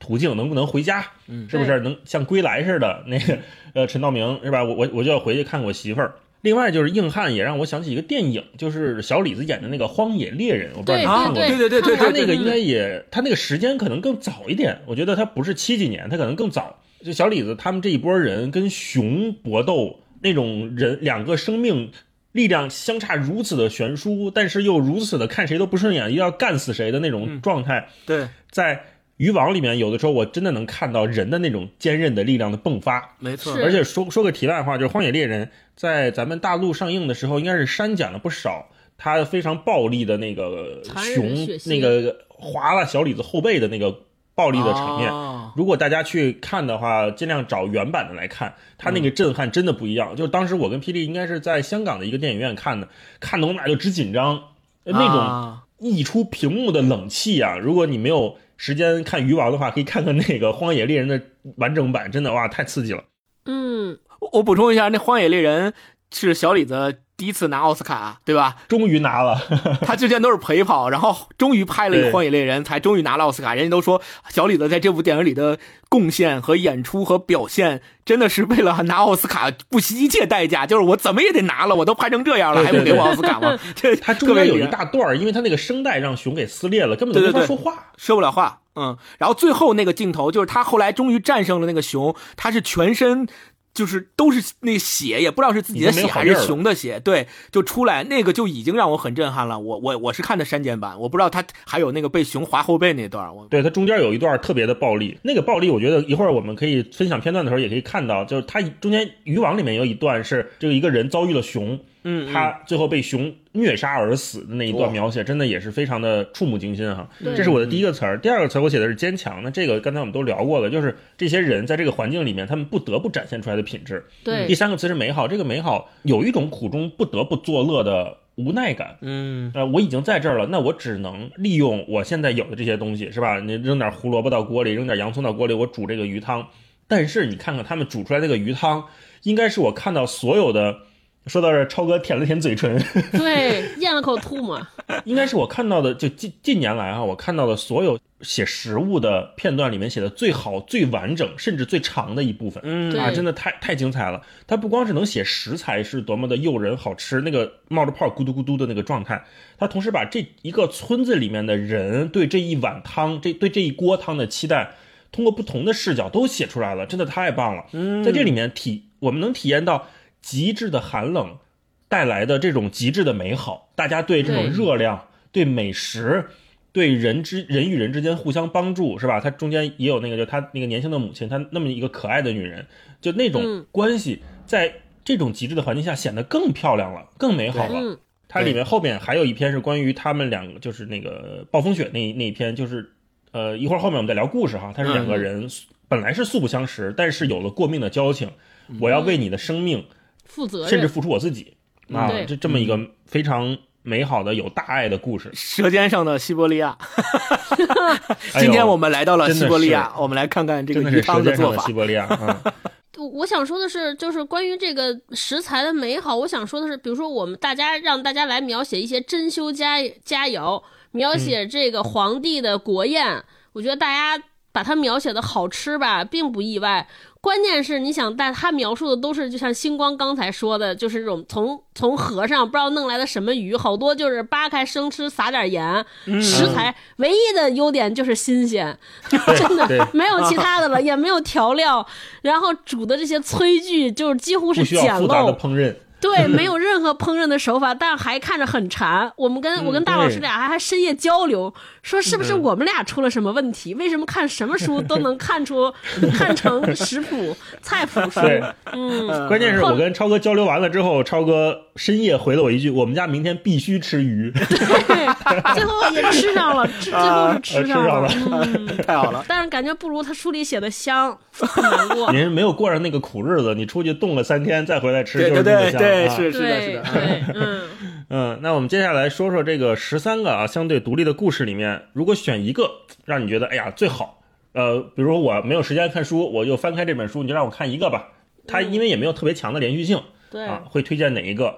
途径，能不能回家？嗯，是不是能像归来似的？那个呃，陈道明是吧？我我我就要回去看我媳妇儿。另外就是硬汉也让我想起一个电影，就是小李子演的那个《荒野猎人》，我不知道你看过对对对对他那个应该也，他那个时间可能更早一点。我觉得他不是七几年，他可能更早。就小李子他们这一波人跟熊搏斗，那种人两个生命力量相差如此的悬殊，但是又如此的看谁都不顺眼，一定要干死谁的那种状态，对，在渔网里面，有的时候我真的能看到人的那种坚韧的力量的迸发。没错而且说说个题外话，就是《荒野猎人》在咱们大陆上映的时候，应该是删减了不少他非常暴力的那个熊那个划了小李子后背的那个暴力的场面。哦如果大家去看的话，尽量找原版的来看，它那个震撼真的不一样。就是当时我跟霹雳应该是在香港的一个电影院看的，看的我们俩就直紧张，那种啊溢出屏幕的冷气啊！如果你没有时间看鱼王的话，可以看看那个《荒野猎人》的完整版，真的哇，太刺激了。嗯，我我补充一下，那《荒野猎人》是小李子第一次拿奥斯卡，对吧？终于拿了，他之前都是陪跑，然后终于拍了一个《荒野猎人》，才终于拿了奥斯卡。人家都说小李子在这部电影里的贡献和演出和表现，真的是为了拿奥斯卡不惜一切代价，就是我怎么也得拿了，我都拍成这样了，对对还不给我奥斯卡吗？这他中间有一大段儿，因为他那个声带让熊给撕裂了，根本都没对对对法说话。说不了话，嗯，然后最后那个镜头就是他后来终于战胜了那个熊，他是全身就是都是那血，也不知道是自己的血还是熊的血，对，就出来那个就已经让我很震撼了。我我我是看的删减版，我不知道他还有那个被熊划后背那段，我对，他中间有一段特别的暴力，那个暴力我觉得一会儿我们可以分享片段的时候也可以看到，就是他中间渔网里面有一段是这个一个人遭遇了熊，嗯，他最后被熊虐杀而死的那一段描写，真的也是非常的触目惊心哈。这是我的第一个词儿，第二个词儿我写的是坚强。那这个刚才我们都聊过了，就是这些人在这个环境里面，他们不得不展现出来的品质。对第，三个词是美好，这个美好有一种苦中不得不作乐的无奈感。嗯呃，我已经在这儿了，那我只能利用我现在有的这些东西，是吧？你扔点胡萝卜到锅里，扔点洋葱到锅里，我煮这个鱼汤。但是你看看他们煮出来这个鱼汤，应该是我看到所有的。说到这儿，超哥舔了舔嘴唇，对，咽了口吐沫，应该是我看到的，就近近年来啊，我看到的所有写食物的片段里面写的最好、最完整，甚至最长的一部分。嗯啊，真的太太精彩了！它不光是能写食材是多么的诱人好吃，那个冒着泡咕嘟咕嘟的那个状态，它同时把这一个村子里面的人对这一碗汤、这对这一锅汤的期待，通过不同的视角都写出来了，真的太棒了！嗯在这里面体我们能体验到极致的寒冷带来的这种极致的美好，大家对这种热量、对美食。对人之人与人之间互相帮助，是吧？他中间也有那个，就他那个年轻的母亲，她那么一个可爱的女人，就那种嗯关系，在这种极致的环境下显得更漂亮了，更美好了。嗯，它里面后面还有一篇是关于他们两个，就是那个暴风雪那那一篇，就是呃一会儿后面我们再聊故事哈。他是两个人、本来是素不相识，但是有了过命的交情，我要为你的生命负责任，甚至付出我自己啊，这这么一个非常美好的有大爱的故事。舌尖上的西伯利亚。今天我们来到了西伯利亚是，我们来看看这个鱼汤的做法尖上的西。伯利亚啊，我我想说的是，就是关于这个食材的美好。我想说的是，比如说我们大家让大家来描写一些珍馐佳佳肴，描写这个皇帝的国宴，我觉得大家把它描写的好吃吧，并不意外。关键是你想，但他描述的都是就像星光刚才说的，就是这种从从河上不知道弄来的什么鱼，好多就是扒开生吃，撒点盐。食材唯一的优点就是新鲜，真的没有其他的了，也没有调料，然后煮的这些炊具就是几乎是简复杂的陋，烹饪。对，没有 任何烹饪的手法，但还看着很馋。我们跟我跟大老师俩还还深夜交流，说是不是我们俩出了什么问题？为什么看什么书都能看出 看成食谱、菜谱书？对，嗯，关键是我跟超哥交流完了之后，超哥深夜回了我一句：“我们家明天必须吃鱼。对，最后也吃上了，吃最后是吃上啊了，吃上嗯。太好了，但是感觉不如他书里写的香，难过。您没有过上那个苦日子，你出去冻了三天再回来吃，对就是对对，啊是是的，是的，对，嗯，嗯，那我们接下来说说这个十三个啊相对独立的故事里面，如果选一个让你觉得哎呀最好，呃，比如说我没有时间看书，我就翻开这本书，你就让我看一个吧。它因为也没有特别强的连续性对。啊，会推荐哪一个？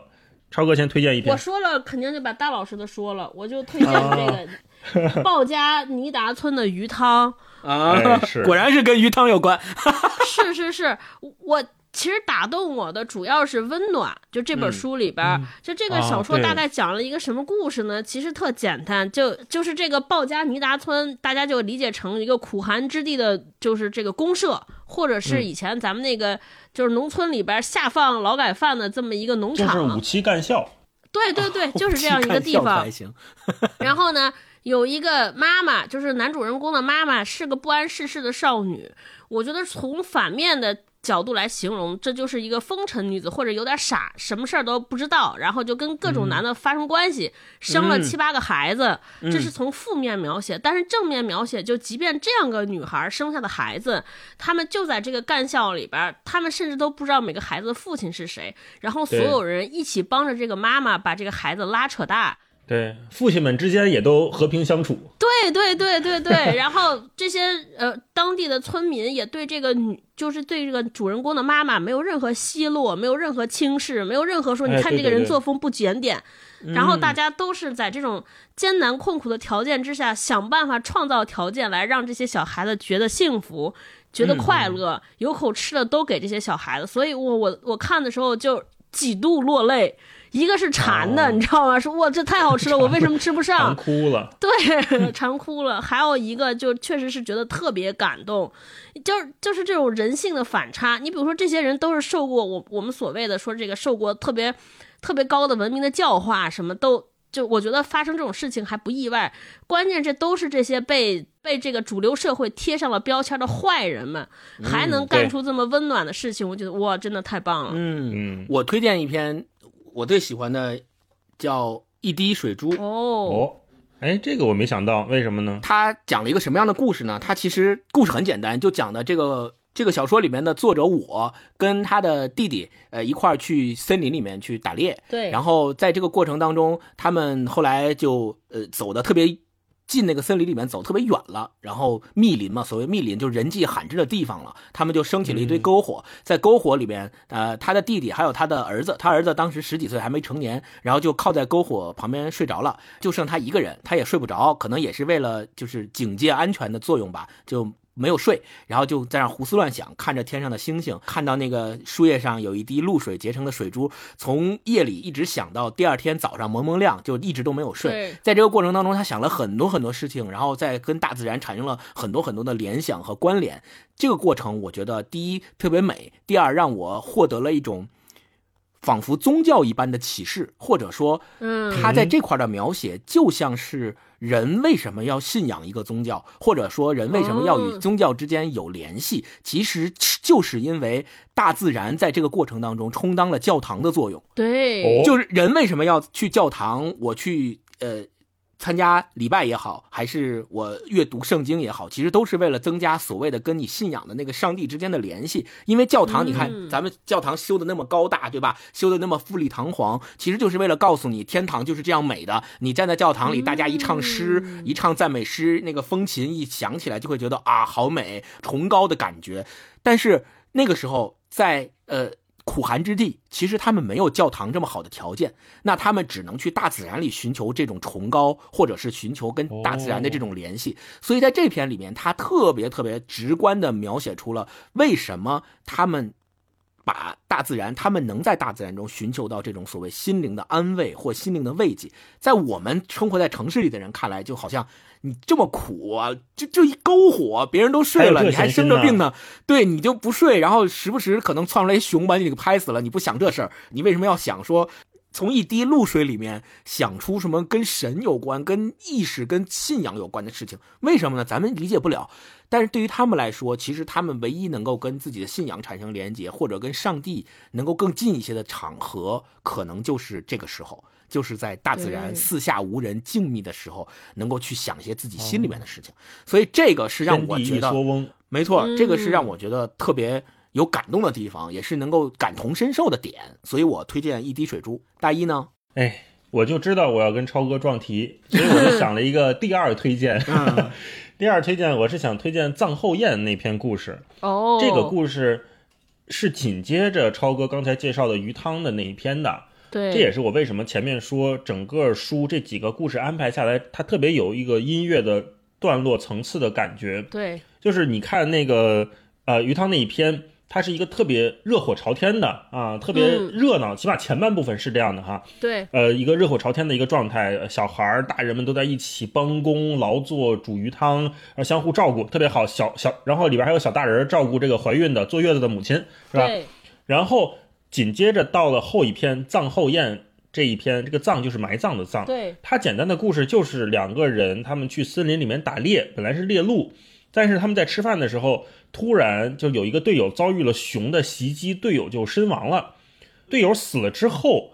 超哥先推荐一篇。我说了，肯定就把大老师的说了，我就推荐这个 鲍家尼达村的鱼汤。啊果然是跟鱼汤有关。是是是，我其实打动我的主要是温暖。就这本书里边儿，就这个啊小说大概讲了一个什么故事呢？其实特简单，就就是这个鲍家尼达村，大家就理解成一个苦寒之地的，就是这个公社，或者是以前咱们那个就是农村里边下放劳改犯的这么一个农就是场五。七干校，对对对，就是这样一个地方。然后呢，有一个妈妈，就是男主人公的妈妈，是个不谙世事的少女。我觉得从反面的角度来形容，这就是一个风尘女子，或者有点傻，什么事儿都不知道，然后就跟各种男的发生关系，生了七八个孩子。这是从负面描写，但是正面描写，就即便这样个女孩生下的孩子，他们就在这个干校里边儿，他们甚至都不知道每个孩子的父亲是谁，然后所有人一起帮着这个妈妈把这个孩子拉扯大。对，父亲们之间也都和平相处。对对对对对，然后这些呃当地的村民也对这个女，就是对这个主人公的妈妈没有任何奚落，没有任何轻视，没有任何说哎你看这个人作风不检点，然后大家都是在这种艰难困苦的条件之下，想办法创造条件来让这些小孩子觉得幸福。觉得快乐，有口吃的都给这些小孩子，所以我我我看的时候就几度落泪，一个是馋的，哦你知道吗？说哇这太好吃了，我为什么吃不上 馋上？哭了，对，馋哭了。还有一个就确实是觉得特别感动，就是就是这种人性的反差。你比如说，这些人都是受过我我们所谓的说这个受过特别特别高的文明的教化，什么都就我觉得发生这种事情还不意外。关键这都是这些被被这个主流社会贴上了标签的坏人们，还能干出这么温暖的事情，我觉得哇，真的太棒了。嗯，嗯，我推荐一篇我最喜欢的，叫《一滴水珠》。哦，哦，哎，这个我没想到，为什么呢？他讲了一个什么样的故事呢？他其实故事很简单，就讲的这个这个小说里面的作者我跟他的弟弟呃一块儿去森林里面去打猎，对，然后在这个过程当中，他们后来就呃走的特别进那个森林里面走特别远了，然后密林嘛，所谓密林就是人迹罕至的地方了，他们就升起了一堆篝火，在篝火里边，呃，他的弟弟还有他的儿子，他儿子当时十几岁还没成年，然后就靠在篝火旁边睡着了，就剩他一个人，他也睡不着，可能也是为了就是警戒安全的作用吧，就。没有睡，然后就在那胡思乱想，看着天上的星星，看到那个树叶上有一滴露水结成的水珠，从夜里一直想到第二天早上蒙蒙亮，就一直都没有睡对。在这个过程当中，他想了很多很多事情，然后再跟大自然产生了很多很多的联想和关联。这个过程，我觉得第一特别美，第二让我获得了一种仿佛宗教一般的启示，或者说，嗯，他在这块的描写就像是人为什么要信仰一个宗教，或者说人为什么要与哦宗教之间有联系，其实就是因为大自然在这个过程当中充当了教堂的作用。对，哦就是人为什么要去教堂？我去呃参加礼拜也好，还是我阅读圣经也好，其实都是为了增加所谓的跟你信仰的那个上帝之间的联系。因为教堂，你看嗯咱们教堂修的那么高大，对吧？修的那么富丽堂皇，其实就是为了告诉你，天堂就是这样美的。你站在教堂里，大家一唱诗，嗯一唱赞美诗，那个风琴一响起来，就会觉得啊，好美，崇高的感觉。但是那个时候，在呃苦寒之地，其实他们没有教堂这么好的条件，那他们只能去大自然里寻求这种崇高，或者是寻求跟大自然的这种联系。所以在这篇里面，他特别特别直观的描写出了为什么他们。把大自然，他们能在大自然中寻求到这种所谓心灵的安慰或心灵的慰藉，在我们生活在城市里的人看来，就好像你这么苦啊，就就一篝火，别人都睡了，还你还生着病呢，对，你就不睡，然后时不时可能窜出来一熊把你给拍死了，你不想这事儿，你为什么要想说从一滴露水里面想出什么跟神有关、跟意识、跟信仰有关的事情？为什么呢？咱们理解不了。但是对于他们来说，其实他们唯一能够跟自己的信仰产生连接，或者跟上帝能够更近一些的场合，可能就是这个时候，就是在大自然四下无人、静谧的时候，能够去想一些自己心里面的事情。所以这个是让我觉得，没错，嗯这个是让我觉得特别有感动的地方，也是能够感同身受的点，所以我推荐一滴水珠。大一呢？哎，我就知道我要跟超哥撞题，所以我就想了一个第二推荐。第二推荐，我是想推荐藏后宴那篇故事。哦，这个故事是紧接着超哥刚才介绍的鱼汤的那一篇的。对，这也是我为什么前面说整个书这几个故事安排下来，它特别有一个音乐的段落层次的感觉。对，就是你看那个呃鱼汤那一篇，它是一个特别热火朝天的啊，特别热闹，起码前半部分是这样的哈。对，呃，一个热火朝天的一个状态，小孩儿、大人们都在一起帮工劳作煮鱼汤，然后相互照顾，特别好。小小，然后里边还有小大人照顾这个怀孕的、坐月子的母亲，是吧？对，然后。紧接着到了后一篇葬后宴这一篇，这个葬就是埋葬的葬。对，它简单的故事就是两个人他们去森林里面打猎，本来是猎鹿，但是他们在吃饭的时候，突然就有一个队友遭遇了熊的袭击，队友就身亡了。队友死了之后，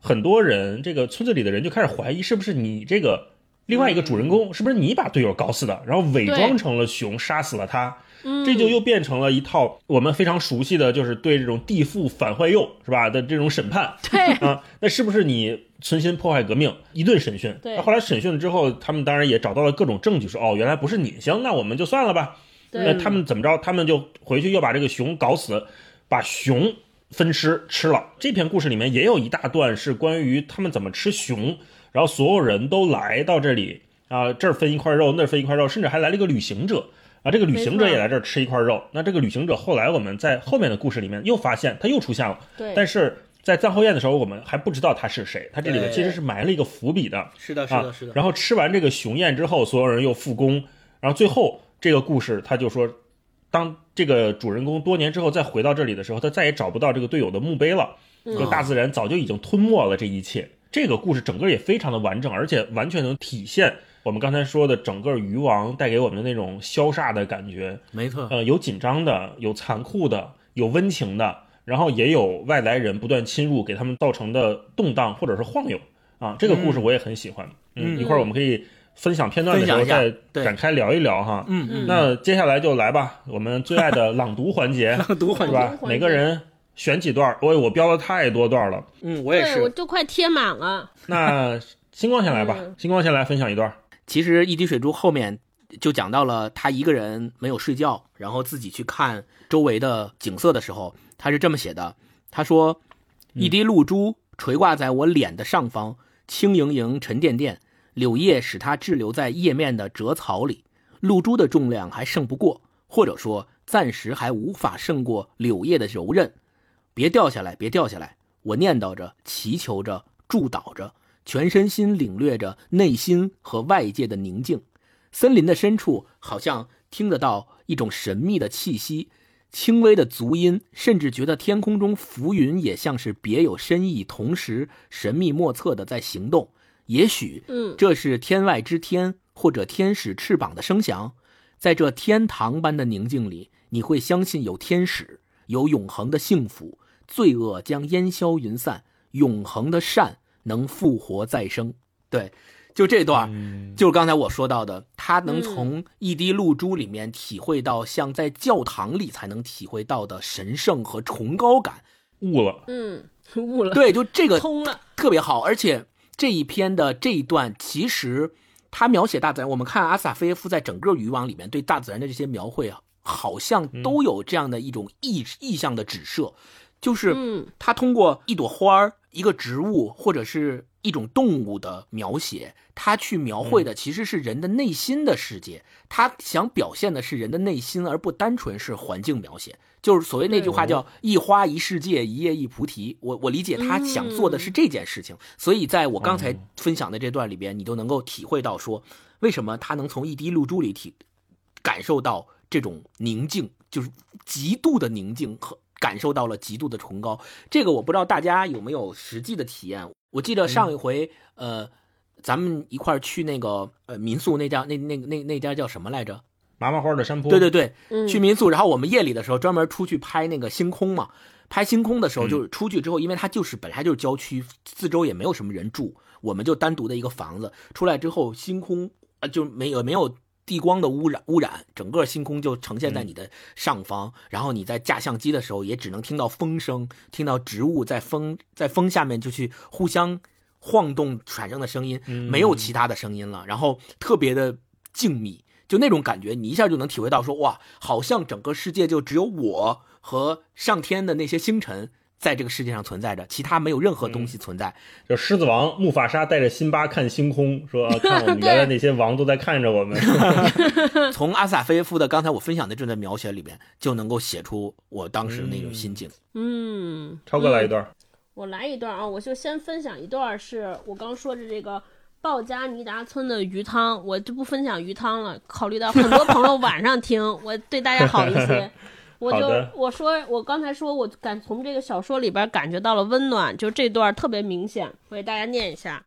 很多人这个村子里的人就开始怀疑是不是你这个另外一个主人公是不是你把队友搞死的，然后伪装成了熊杀死了他。这就又变成了一套我们非常熟悉的就是对这种地富反坏右是吧的这种审判。对啊，那是不是你存心破坏革命？一顿审讯。对。那后来审讯了之后，他们当然也找到了各种证据，说哦，原来不是你，行，那我们就算了吧。那他们怎么着？他们就回去又把这个熊搞死，把熊分尸吃了。这篇故事里面也有一大段是关于他们怎么吃熊，然后所有人都来到这里啊，这儿分一块肉，那儿分一块肉，甚至还来了一个旅行者。啊，这个旅行者也来这儿吃一块肉。那这个旅行者后来我们在后面的故事里面又发现他又出现了。对。但是在葬后宴的时候，我们还不知道他是谁。他这里面其实是埋了一个伏笔的。是的，是的，是的。然后吃完这个熊宴之后，所有人又复工。然后最后这个故事他就说，当这个主人公多年之后再回到这里的时候，他再也找不到这个队友的墓碑了。就大自然早就已经吞没了这一切。这个故事整个也非常的完整，而且完全能体现。我们刚才说的整个鱼王带给我们的那种消煞的感觉，没错，呃，有紧张的，有残酷的，有温情的，然后也有外来人不断侵入给他们造成的动荡或者是晃悠啊。这个故事我也很喜欢，嗯，一会儿我们可以分享片段的时候再展开聊一聊哈。嗯嗯。那接下来就来吧，我们最爱的朗读环节，朗读环节是吧？每个人选几段，我我标了太多段了，嗯，我也是，我都快贴满了。那星光先来吧，星光先来分享一段。其实一滴水珠后面就讲到了他一个人没有睡觉，然后自己去看周围的景色的时候，他是这么写的：他说，一滴露珠垂挂在我脸的上方，轻盈盈、沉甸甸，柳叶使它滞留在叶面的折草里，露珠的重量还胜不过，或者说暂时还无法胜过柳叶的柔韧。别掉下来，别掉下来！我念叨着，祈求着，祝祷着。全身心领略着内心和外界的宁静，森林的深处好像听得到一种神秘的气息，轻微的足音，甚至觉得天空中浮云也像是别有深意，同时神秘莫测的在行动。也许，嗯，这是天外之天，或者天使翅膀的声响。在这天堂般的宁静里，你会相信有天使，有永恒的幸福，罪恶将烟消云散，永恒的善。能复活再生，对，就这段，就是刚才我说到的，他能从一滴露珠里面体会到像在教堂里才能体会到的神圣和崇高感，悟了，嗯，悟了，对，就这个通了，特别好，而且这一篇的这一段，其实他描写大自然，我们看阿萨菲耶夫在整个渔网里面对大自然的这些描绘啊，好像都有这样的一种意意象的指涉，就是他通过一朵花儿。一个植物或者是一种动物的描写，他去描绘的其实是人的内心的世界。他想表现的是人的内心，而不单纯是环境描写。就是所谓那句话叫“一花一世界，一叶一菩提”。我我理解他想做的是这件事情。所以在我刚才分享的这段里边，你都能够体会到说，为什么他能从一滴露珠里体感受到这种宁静，就是极度的宁静和。感受到了极度的崇高，这个我不知道大家有没有实际的体验。我记得上一回，呃，咱们一块儿去那个呃民宿那家那那那那家叫什么来着？麻麻花的山坡。对对对，去民宿，然后我们夜里的时候专门出去拍那个星空嘛。拍星空的时候，就是出去之后，因为它就是本来就是郊区，四周也没有什么人住，我们就单独的一个房子。出来之后，星空啊就没有没有地光的污染，污染整个星空就呈现在你的上方，然后你在架相机的时候也只能听到风声，听到植物在风在风下面就去互相晃动产生的声音，没有其他的声音了，然后特别的静谧，就那种感觉，你一下就能体会到说哇，好像整个世界就只有我和上天的那些星辰。在这个世界上存在着，其他没有任何东西存在。就狮子王木法沙带着辛巴看星空，说看我们原来 那些王都在看着我们。从阿萨菲夫的刚才我分享的这段描写里边，就能够写出我当时的那种心境。嗯，超哥来一段，我来一段啊，我就先分享一段，是我刚说的这个鲍加尼达村的鱼汤，我就不分享鱼汤了，考虑到很多朋友晚上听，我对大家好一些。我就我说我刚才说，我感从这个小说里边感觉到了温暖，就这段特别明显，我给大家念一下：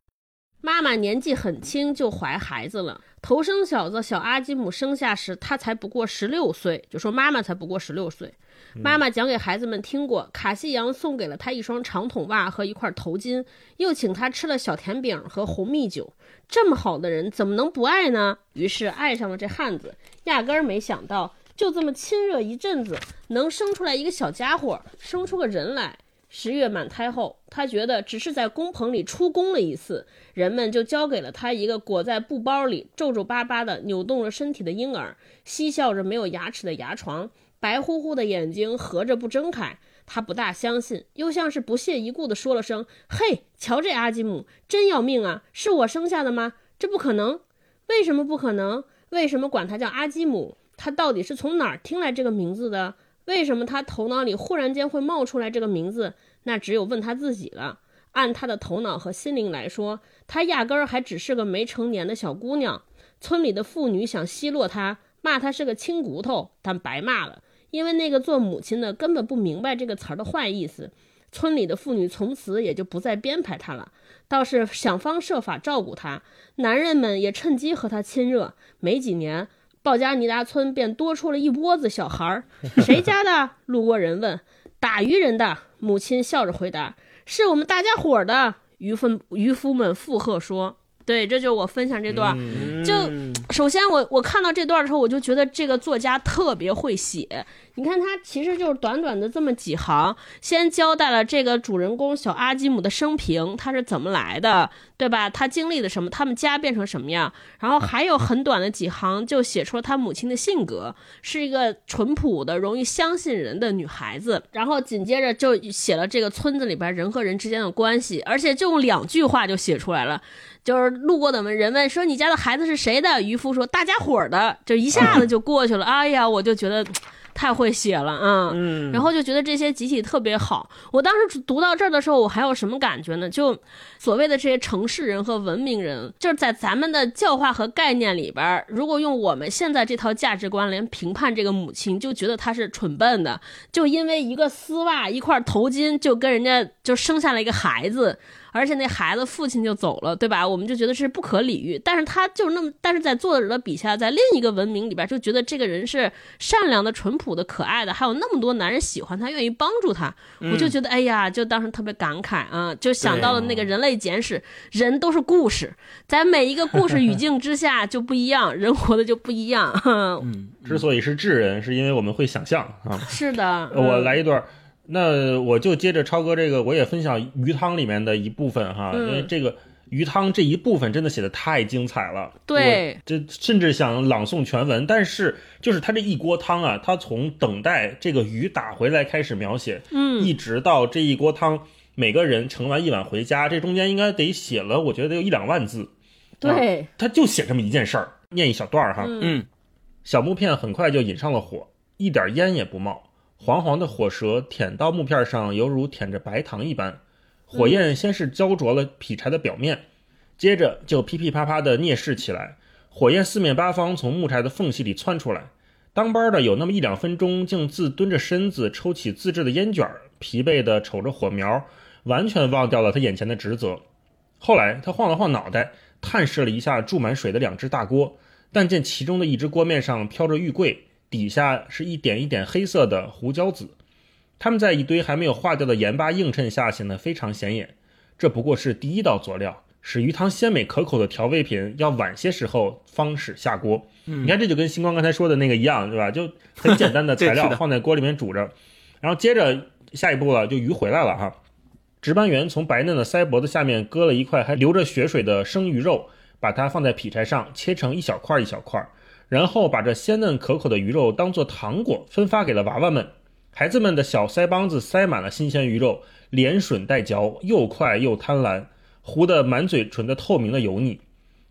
妈妈年纪很轻就怀孩子了，头生小子小阿基姆生下时，他才不过十六岁，就说妈妈才不过十六岁。妈妈讲给孩子们听过，卡西扬送给了他一双长筒袜和一块头巾，又请他吃了小甜饼和红蜜酒。这么好的人怎么能不爱呢？于是爱上了这汉子，压根儿没想到。就这么亲热一阵子，能生出来一个小家伙，生出个人来。十月满胎后，他觉得只是在工棚里出工了一次，人们就交给了他一个裹在布包里、皱皱巴巴的、扭动着身体的婴儿，嬉笑着没有牙齿的牙床，白乎乎的眼睛合着不睁开。他不大相信，又像是不屑一顾地说了声：“嘿，瞧这阿基姆，真要命啊！是我生下的吗？这不可能。为什么不可能？为什么管他叫阿基姆？”他到底是从哪儿听来这个名字的？为什么他头脑里忽然间会冒出来这个名字？那只有问他自己了。按他的头脑和心灵来说，他压根儿还只是个没成年的小姑娘。村里的妇女想奚落他，骂他是个青骨头，但白骂了，因为那个做母亲的根本不明白这个词儿的坏意思。村里的妇女从此也就不再编排他了，倒是想方设法照顾他。男人们也趁机和他亲热。没几年。鲍加尼达村便多出了一窝子小孩儿，谁家的？路过人问。打渔人的母亲笑着回答：“是我们大家伙的。”渔夫渔夫们附和说。对，这就是我分享这段。就首先，我我看到这段的时候，我就觉得这个作家特别会写。你看，他其实就是短短的这么几行，先交代了这个主人公小阿基姆的生平，他是怎么来的，对吧？他经历了什么？他们家变成什么样？然后还有很短的几行，就写出了他母亲的性格，是一个淳朴的、容易相信人的女孩子。然后紧接着就写了这个村子里边人和人之间的关系，而且就用两句话就写出来了。就是路过的们人问说：“你家的孩子是谁的？”渔夫说：“大家伙儿的。”就一下子就过去了。哎呀，我就觉得。太会写了啊，嗯，然后就觉得这些集体特别好。我当时读到这儿的时候，我还有什么感觉呢？就所谓的这些城市人和文明人，就是在咱们的教化和概念里边，如果用我们现在这套价值观来评判这个母亲，就觉得她是蠢笨的，就因为一个丝袜、一块头巾，就跟人家就生下了一个孩子。而且那孩子父亲就走了，对吧？我们就觉得是不可理喻。但是他就是那么，但是在作者的笔下，在另一个文明里边，就觉得这个人是善良的、淳朴的、可爱的，还有那么多男人喜欢他，愿意帮助他。我就觉得，哎呀，就当时特别感慨啊，就想到了那个人类简史，人都是故事，在每一个故事语境之下 就不一样，人活的就不一样。嗯，之所以是智人，是因为我们会想象啊。是的，我来一段。那我就接着超哥这个，我也分享鱼汤里面的一部分哈，因为这个鱼汤这一部分真的写的太精彩了，对，这甚至想朗诵全文，但是就是他这一锅汤啊，他从等待这个鱼打回来开始描写，嗯，一直到这一锅汤每个人盛完一碗回家，这中间应该得写了，我觉得得有一两万字，对，他就写这么一件事儿，念一小段儿哈，嗯，小木片很快就引上了火，一点烟也不冒。黄黄的火舌舔到木片上，犹如舔着白糖一般。火焰先是焦灼了劈柴的表面，接着就噼噼啪啪地啮噬起来。火焰四面八方从木柴的缝隙里窜出来。当班的有那么一两分钟，竟自蹲着身子抽起自制的烟卷，疲惫地瞅着火苗，完全忘掉了他眼前的职责。后来他晃了晃脑袋，探视了一下注满水的两只大锅，但见其中的一只锅面上飘着玉桂。底下是一点一点黑色的胡椒籽，它们在一堆还没有化掉的盐巴映衬下显得非常显眼。这不过是第一道佐料，使鱼汤鲜美可口的调味品要晚些时候方始下锅。你看，这就跟星光刚才说的那个一样，对吧？就很简单的 材料放在锅里面煮着，然后接着下一步了，就鱼回来了哈。值班员从白嫩的腮脖子下面割了一块还流着血水的生鱼肉，把它放在劈柴上切成一小块一小块，然后把这鲜嫩可口的鱼肉当做糖果分发给了娃娃们。孩子们的小腮帮子塞满了新鲜鱼肉，连吮带嚼，又快又贪婪，糊得满嘴唇的透明的油腻。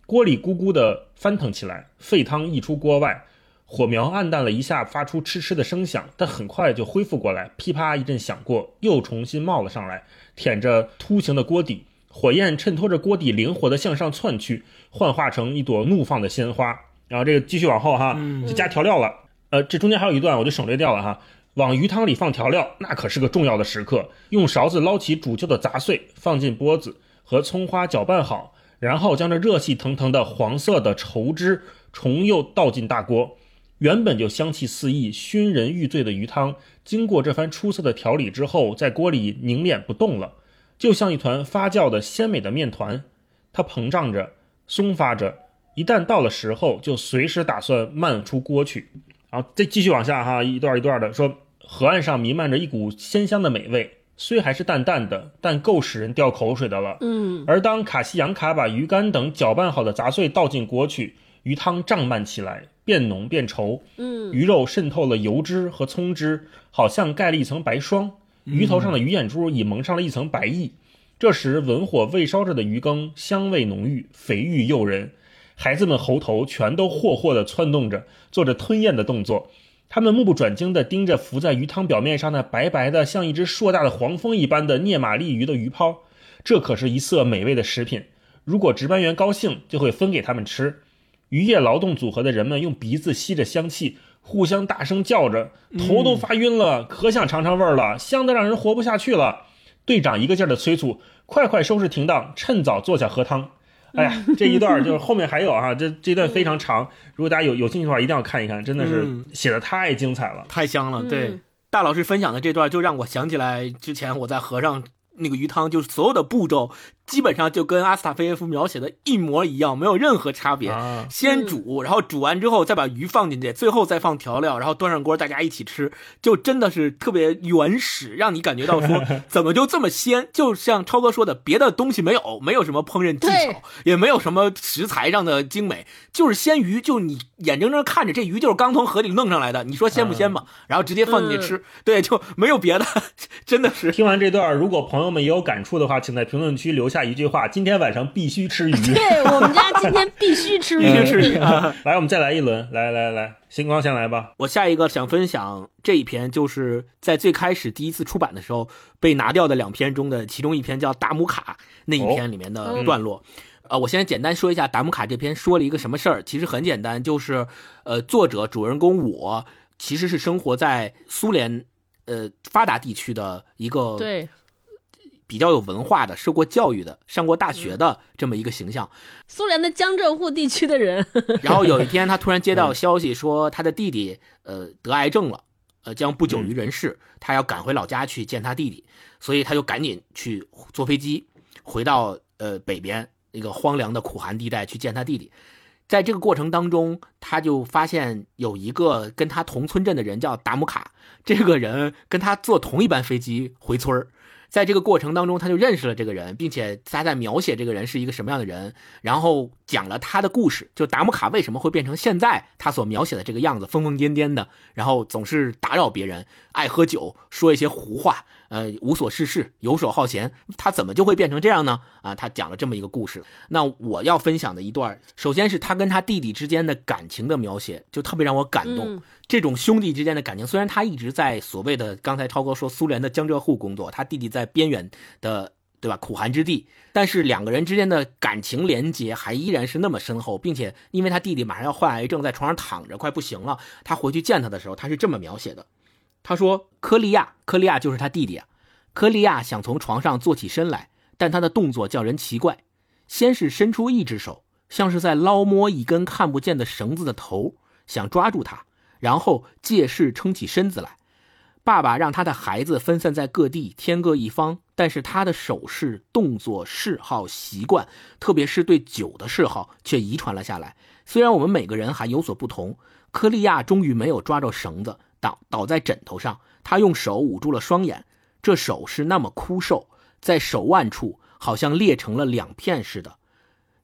锅里咕咕地翻腾起来，沸汤溢出锅外，火苗暗淡了一下，发出嗤嗤的声响，但很快就恢复过来，噼啪一阵响过，又重新冒了上来，舔着凸形的锅底，火焰衬托着锅底，灵活地向上窜去，幻化成一朵怒放的鲜花。然后这个继续往后哈，就加调料了。呃，这中间还有一段，我就省略掉了哈。往鱼汤里放调料，那可是个重要的时刻。用勺子捞起煮就的杂碎，放进钵子，和葱花搅拌好，然后将这热气腾腾的黄色的稠汁重又倒进大锅。原本就香气四溢、熏人欲醉的鱼汤，经过这番出色的调理之后，在锅里凝练不动了，就像一团发酵的鲜美的面团。它膨胀着，松发着，一旦到了时候，就随时打算漫出锅去。然后再继续往下哈，一段一段的说。河岸上弥漫着一股鲜香的美味，虽还是淡淡的，但够使人掉口水的了。嗯，而当卡西扬卡把鱼干等搅拌好的杂碎倒进锅去，鱼汤胀满起来，变浓变稠。嗯，鱼肉渗透了油脂和葱汁，好像盖了一层白霜。鱼头上的鱼眼珠已蒙上了一层白翼。这时，文火未烧着的鱼羹香味浓郁，肥玉诱人。孩子们喉头全都霍霍地窜动着，做着吞咽的动作。他们目不转睛地盯着浮在鱼汤表面上那白白的、像一只硕大的黄蜂一般的涅马利鱼的鱼泡，这可是一色美味的食品。如果值班员高兴，就会分给他们吃。渔业劳动组合的人们用鼻子吸着香气，互相大声叫着，头都发晕了，可想尝尝味儿了，香得让人活不下去了。队长一个劲儿地催促：“快快收拾停当，趁早坐下喝汤。” 哎呀，这一段就是后面还有啊，这这段非常长。如果大家有有兴趣的话，一定要看一看，真的是写的太精彩了，太香了。对，大老师分享的这段就让我想起来之前我在河上那个鱼汤，就是所有的步骤。基本上就跟阿斯塔菲耶夫描写的一模一样，没有任何差别。先煮，然后煮完之后再把鱼放进去，最后再放调料，然后端上锅，大家一起吃，就真的是特别原始，让你感觉到说 怎么就这么鲜？就像超哥说的，别的东西没有，没有什么烹饪技巧，也没有什么食材上的精美，就是鲜鱼，就你眼睁睁看着这鱼就是刚从河里弄上来的，你说鲜不鲜吧？然后直接放进去吃，对，就没有别的，真的是。听完这段，如果朋友们也有感触的话，请在评论区留下。一句话，今天晚上必须吃鱼。对 我们家今天必须吃鱼，吃鱼。来，我们再来一轮，来来来，星光先来吧。我下一个想分享这一篇，就是在最开始第一次出版的时候被拿掉的两篇中的其中一篇，叫《达姆卡》那一篇里面的段落。呃，我先简单说一下《达姆卡》这篇说了一个什么事儿。其实很简单，就是呃，作者主人公我其实是生活在苏联呃发达地区的一个对。比较有文化的、受过教育的、上过大学的这么一个形象，苏联的江浙沪地区的人。然后有一天，他突然接到消息说他的弟弟呃得癌症了，呃将不久于人世，他要赶回老家去见他弟弟，所以他就赶紧去坐飞机回到呃北边一个荒凉的苦寒地带去见他弟弟。在这个过程当中，他就发现有一个跟他同村镇的人叫达姆卡，这个人跟他坐同一班飞机回村儿。在这个过程当中，他就认识了这个人，并且他在描写这个人是一个什么样的人，然后讲了他的故事，就达姆卡为什么会变成现在他所描写的这个样子，疯疯癫癫的，然后总是打扰别人，爱喝酒，说一些胡话。呃，无所事事，游手好闲，他怎么就会变成这样呢？啊，他讲了这么一个故事。那我要分享的一段，首先是他跟他弟弟之间的感情的描写，就特别让我感动。这种兄弟之间的感情，虽然他一直在所谓的刚才超哥说苏联的江浙沪工作，他弟弟在边远的，对吧？苦寒之地，但是两个人之间的感情连接还依然是那么深厚，并且因为他弟弟马上要患癌症，在床上躺着快不行了，他回去见他的时候，他是这么描写的。他说：“科利亚，科利亚就是他弟弟啊。科利亚想从床上坐起身来，但他的动作叫人奇怪。先是伸出一只手，像是在捞摸一根看不见的绳子的头，想抓住它，然后借势撑起身子来，爸爸让他的孩子分散在各地，天各一方，但是他的手势、动作、嗜好、习惯，特别是对酒的嗜好，却遗传了下来。虽然我们每个人还有所不同，科利亚终于没有抓着绳子，倒倒在枕头上，他用手捂住了双眼，这手是那么枯瘦，在手腕处好像裂成了两片似的。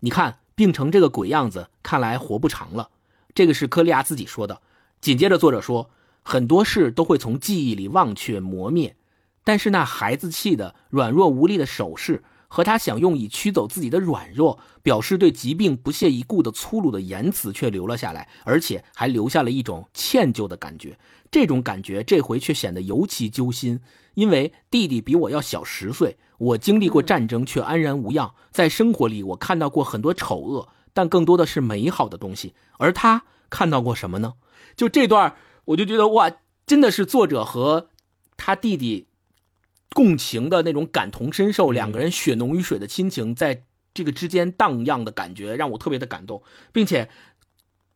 你看，病成这个鬼样子，看来活不长了。这个是科利亚自己说的。紧接着，作者说。很多事都会从记忆里忘却磨灭，但是那孩子气的软弱无力的手势和他想用以驱走自己的软弱，表示对疾病不屑一顾的粗鲁的言辞却留了下来，而且还留下了一种歉疚的感觉。这种感觉这回却显得尤其揪心，因为弟弟比我要小十岁，我经历过战争却安然无恙，在生活里我看到过很多丑恶，但更多的是美好的东西。而他看到过什么呢？就这段。我就觉得哇，真的是作者和他弟弟共情的那种感同身受，两个人血浓于水的亲情，在这个之间荡漾的感觉，让我特别的感动，并且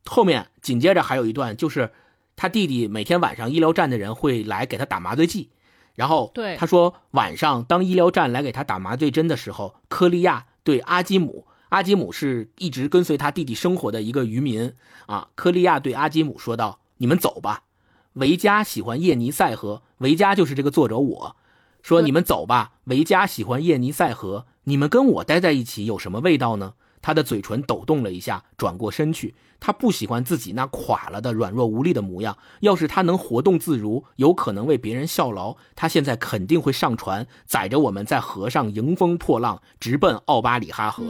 后面紧接着还有一段，就是他弟弟每天晚上医疗站的人会来给他打麻醉剂，然后对他说晚上当医疗站来给他打麻醉针的时候，科利亚对阿基姆，阿基姆是一直跟随他弟弟生活的一个渔民啊，科利亚对阿基姆说道。你们走吧，维加喜欢叶尼塞河。维加就是这个作者，我说你们走吧。维加喜欢叶尼塞河，你们跟我待在一起有什么味道呢？他的嘴唇抖动了一下，转过身去。他不喜欢自己那垮了的、软弱无力的模样。要是他能活动自如，有可能为别人效劳，他现在肯定会上船，载着我们在河上迎风破浪，直奔奥巴里哈河。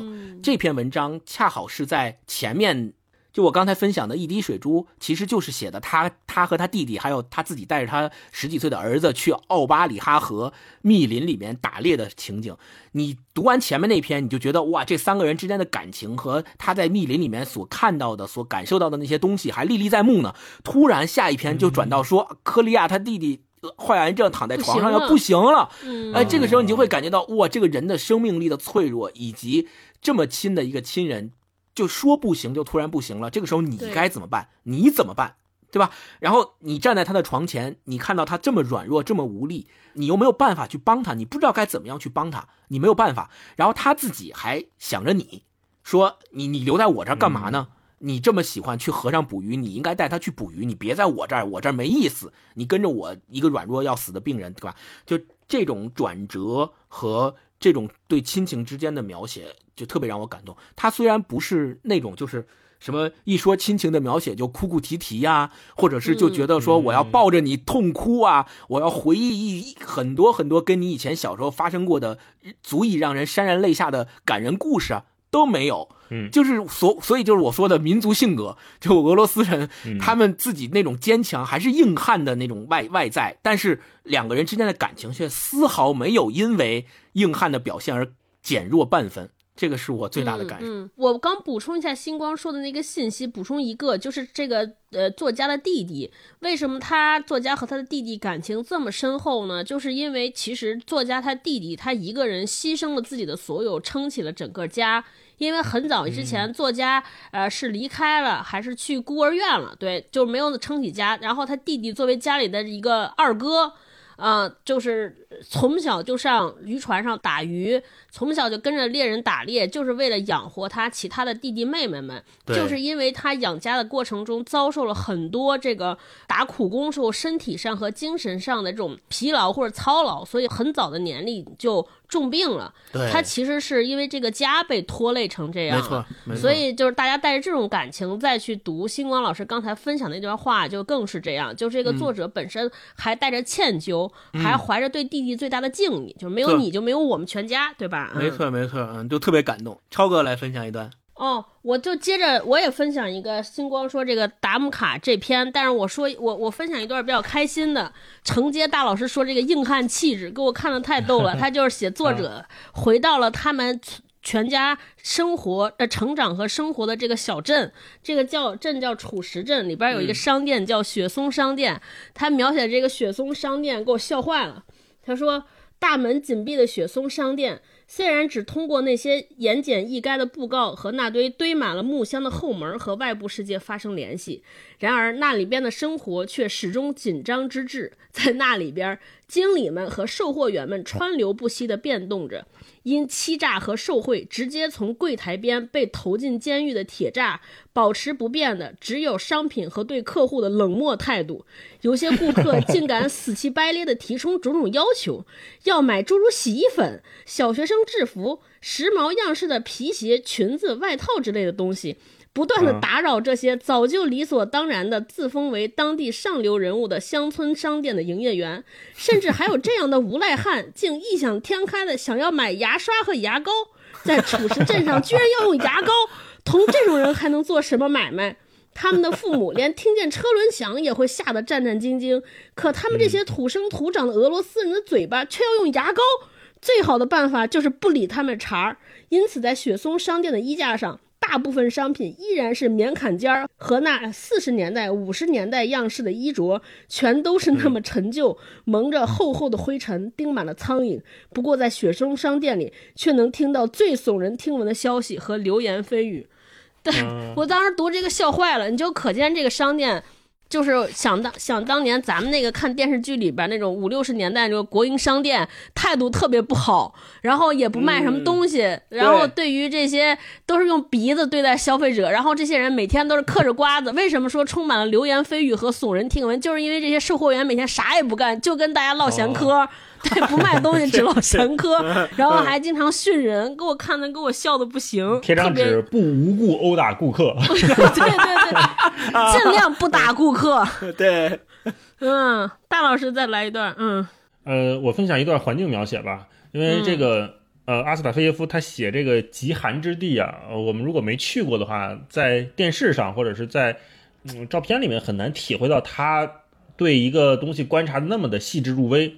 这篇文章恰好是在前面。就我刚才分享的一滴水珠，其实就是写的他他和他弟弟，还有他自己带着他十几岁的儿子去奥巴里哈河密林里面打猎的情景。你读完前面那篇，你就觉得哇，这三个人之间的感情和他在密林里面所看到的、所感受到的那些东西还历历在目呢。突然下一篇就转到说，科利亚他弟弟患癌症躺在床上要不行了，哎，这个时候你就会感觉到哇，这个人的生命力的脆弱，以及这么亲的一个亲人。就说不行，就突然不行了。这个时候你该怎么办？你怎么办？对吧？然后你站在他的床前，你看到他这么软弱，这么无力，你又没有办法去帮他，你不知道该怎么样去帮他，你没有办法。然后他自己还想着你，说你你留在我这儿干嘛呢？你这么喜欢去河上捕鱼，你应该带他去捕鱼，你别在我这儿，我这儿没意思。你跟着我一个软弱要死的病人，对吧？就这种转折和这种对亲情之间的描写。就特别让我感动。他虽然不是那种就是什么一说亲情的描写就哭哭啼啼呀，或者是就觉得说我要抱着你痛哭啊，我要回忆一很多很多跟你以前小时候发生过的足以让人潸然泪下的感人故事啊都没有。嗯，就是所所以就是我说的民族性格，就俄罗斯人他们自己那种坚强还是硬汉的那种外外在，但是两个人之间的感情却丝毫没有因为硬汉的表现而减弱半分。这个是我最大的感受。嗯，我刚补充一下星光说的那个信息，补充一个，就是这个呃作家的弟弟，为什么他作家和他的弟弟感情这么深厚呢？就是因为其实作家他弟弟他一个人牺牲了自己的所有，撑起了整个家。因为很早之前，作家呃是离开了，还是去孤儿院了？对，就没有撑起家。然后他弟弟作为家里的一个二哥。啊，就是从小就上渔船上打鱼，从小就跟着猎人打猎，就是为了养活他其他的弟弟妹妹们。就是因为他养家的过程中遭受了很多这个打苦工时候身体上和精神上的这种疲劳或者操劳，所以很早的年龄就。重病了，他其实是因为这个家被拖累成这样，没错，所以就是大家带着这种感情再去读星光老师刚才分享那段话，就更是这样。就这个作者本身还带着歉疚，还怀着对弟弟最大的敬意，就没有你就没有我们全家，对吧？没错，没错，嗯，就特别感动。超哥来分享一段。哦，我就接着我也分享一个星光说这个达姆卡这篇，但是我说我我分享一段比较开心的，承接大老师说这个硬汉气质，给我看的太逗了。他就是写作者回到了他们全家生活呃成长和生活的这个小镇，这个叫镇叫楚石镇，里边有一个商店叫雪松商店。他描写这个雪松商店给我笑坏了，他说大门紧闭的雪松商店。虽然只通过那些言简意赅的布告和那堆堆满了木箱的后门和外部世界发生联系，然而那里边的生活却始终紧张之至。在那里边，经理们和售货员们川流不息地变动着。因欺诈和受贿直接从柜台边被投进监狱的铁栅，保持不变的只有商品和对客户的冷漠态度。有些顾客竟敢死乞白咧地提出种种要求，要买诸如洗衣粉、小学生制服、时髦样式的皮鞋、裙子、外套之类的东西。不断的打扰这些早就理所当然的自封为当地上流人物的乡村商店的营业员，甚至还有这样的无赖汉，竟异想天开的想要买牙刷和牙膏，在楚石镇上居然要用牙膏，同这种人还能做什么买卖？他们的父母连听见车轮响也会吓得战战兢兢，可他们这些土生土长的俄罗斯人的嘴巴却要用牙膏，最好的办法就是不理他们茬儿。因此，在雪松商店的衣架上。大部分商品依然是棉坎肩儿和那四十年代、五十年代样式的衣着，全都是那么陈旧，蒙着厚厚的灰尘，钉满了苍蝇。不过，在雪松商店里，却能听到最耸人听闻的消息和流言蜚语。对我当时读这个笑坏了，你就可见这个商店。就是想当想当年咱们那个看电视剧里边那种五六十年代那个国营商店态度特别不好，然后也不卖什么东西，然后对于这些都是用鼻子对待消费者，然后这些人每天都是嗑着瓜子。为什么说充满了流言蜚语和耸人听闻？就是因为这些售货员每天啥也不干，就跟大家唠闲嗑。对，不卖东西，只唠闲嗑，然后还经常训人，给我看的，给我笑的不行。贴张纸，不无故殴打顾客。对对对，尽量不打顾客。对，嗯，大老师再来一段。嗯，呃，我分享一段环境描写吧，因为这个呃，阿斯塔菲耶夫他写这个极寒之地啊，我们如果没去过的话，在电视上或者是在嗯照片里面很难体会到他对一个东西观察的那么的细致入微。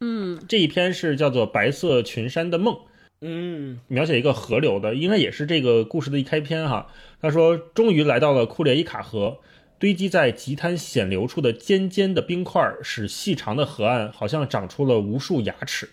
嗯，这一篇是叫做《白色群山的梦》，嗯，描写一个河流的，应该也是这个故事的一开篇哈。他说，终于来到了库列伊卡河，堆积在极滩险流处的尖尖的冰块，使细长的河岸好像长出了无数牙齿，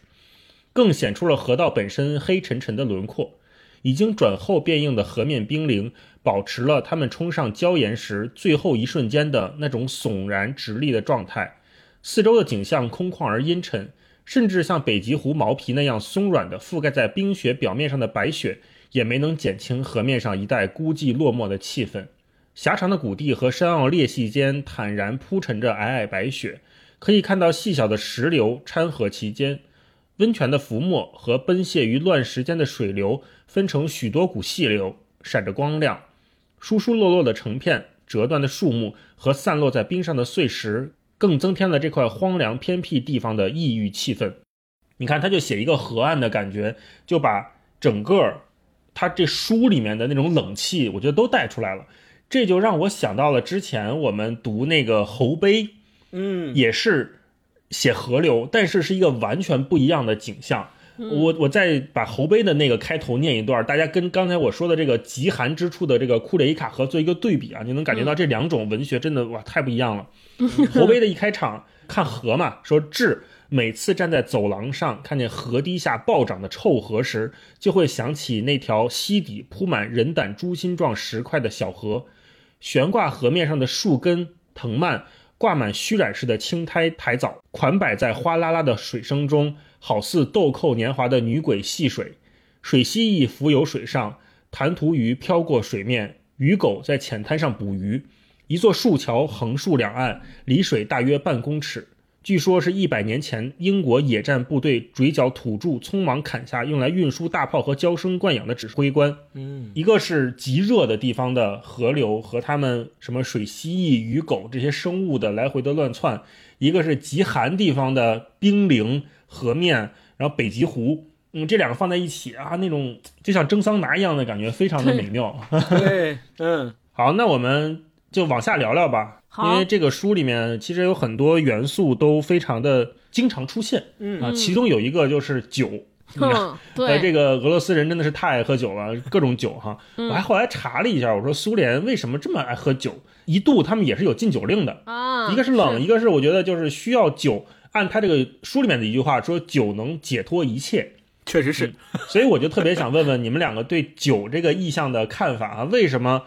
更显出了河道本身黑沉沉的轮廓。已经转厚变硬的河面冰凌，保持了它们冲上礁岩时最后一瞬间的那种悚然直立的状态。四周的景象空旷而阴沉。甚至像北极狐毛皮那样松软的覆盖在冰雪表面上的白雪，也没能减轻河面上一带孤寂落寞的气氛。狭长的谷地和山坳裂隙间坦然铺陈着皑皑白雪，可以看到细小的石流掺和其间。温泉的浮沫和奔泻于乱石间的水流分成许多股细流，闪着光亮。疏疏落落的成片折断的树木和散落在冰上的碎石。更增添了这块荒凉偏僻地方的异域气氛。你看，他就写一个河岸的感觉，就把整个他这书里面的那种冷气，我觉得都带出来了。这就让我想到了之前我们读那个侯碑，嗯，也是写河流，但是是一个完全不一样的景象。我我再把侯杯的那个开头念一段，大家跟刚才我说的这个极寒之处的这个库列伊卡河做一个对比啊，你能感觉到这两种文学真的哇太不一样了。侯杯的一开场看河嘛，说志每次站在走廊上看见河堤下暴涨的臭河时，就会想起那条溪底铺满人胆猪心状石块的小河，悬挂河面上的树根藤蔓挂满虚染似的青苔苔藻，款摆在哗啦啦的水声中。好似豆蔻年华的女鬼戏水，水蜥蜴浮游水上，弹涂鱼飘过水面，鱼狗在浅滩上捕鱼。一座树桥横竖两岸，离水大约半公尺。据说是一百年前英国野战部队追剿土著匆忙砍下，用来运输大炮和娇生惯养的指挥官。嗯，一个是极热的地方的河流和他们什么水蜥蜴、鱼狗这些生物的来回的乱窜；一个是极寒地方的冰凌。河面，然后北极狐，嗯，这两个放在一起啊，那种就像蒸桑拿一样的感觉，非常的美妙。对，嗯，好，那我们就往下聊聊吧。因为这个书里面其实有很多元素都非常的经常出现，嗯啊，其中有一个就是酒。嗯，对，这个俄罗斯人真的是太爱喝酒了，各种酒哈。我还后来查了一下，我说苏联为什么这么爱喝酒？一度他们也是有禁酒令的啊，一个是冷，一个是我觉得就是需要酒。按他这个书里面的一句话说，酒能解脱一切，确实是。所以我就特别想问问你们两个对酒这个意象的看法啊？为什么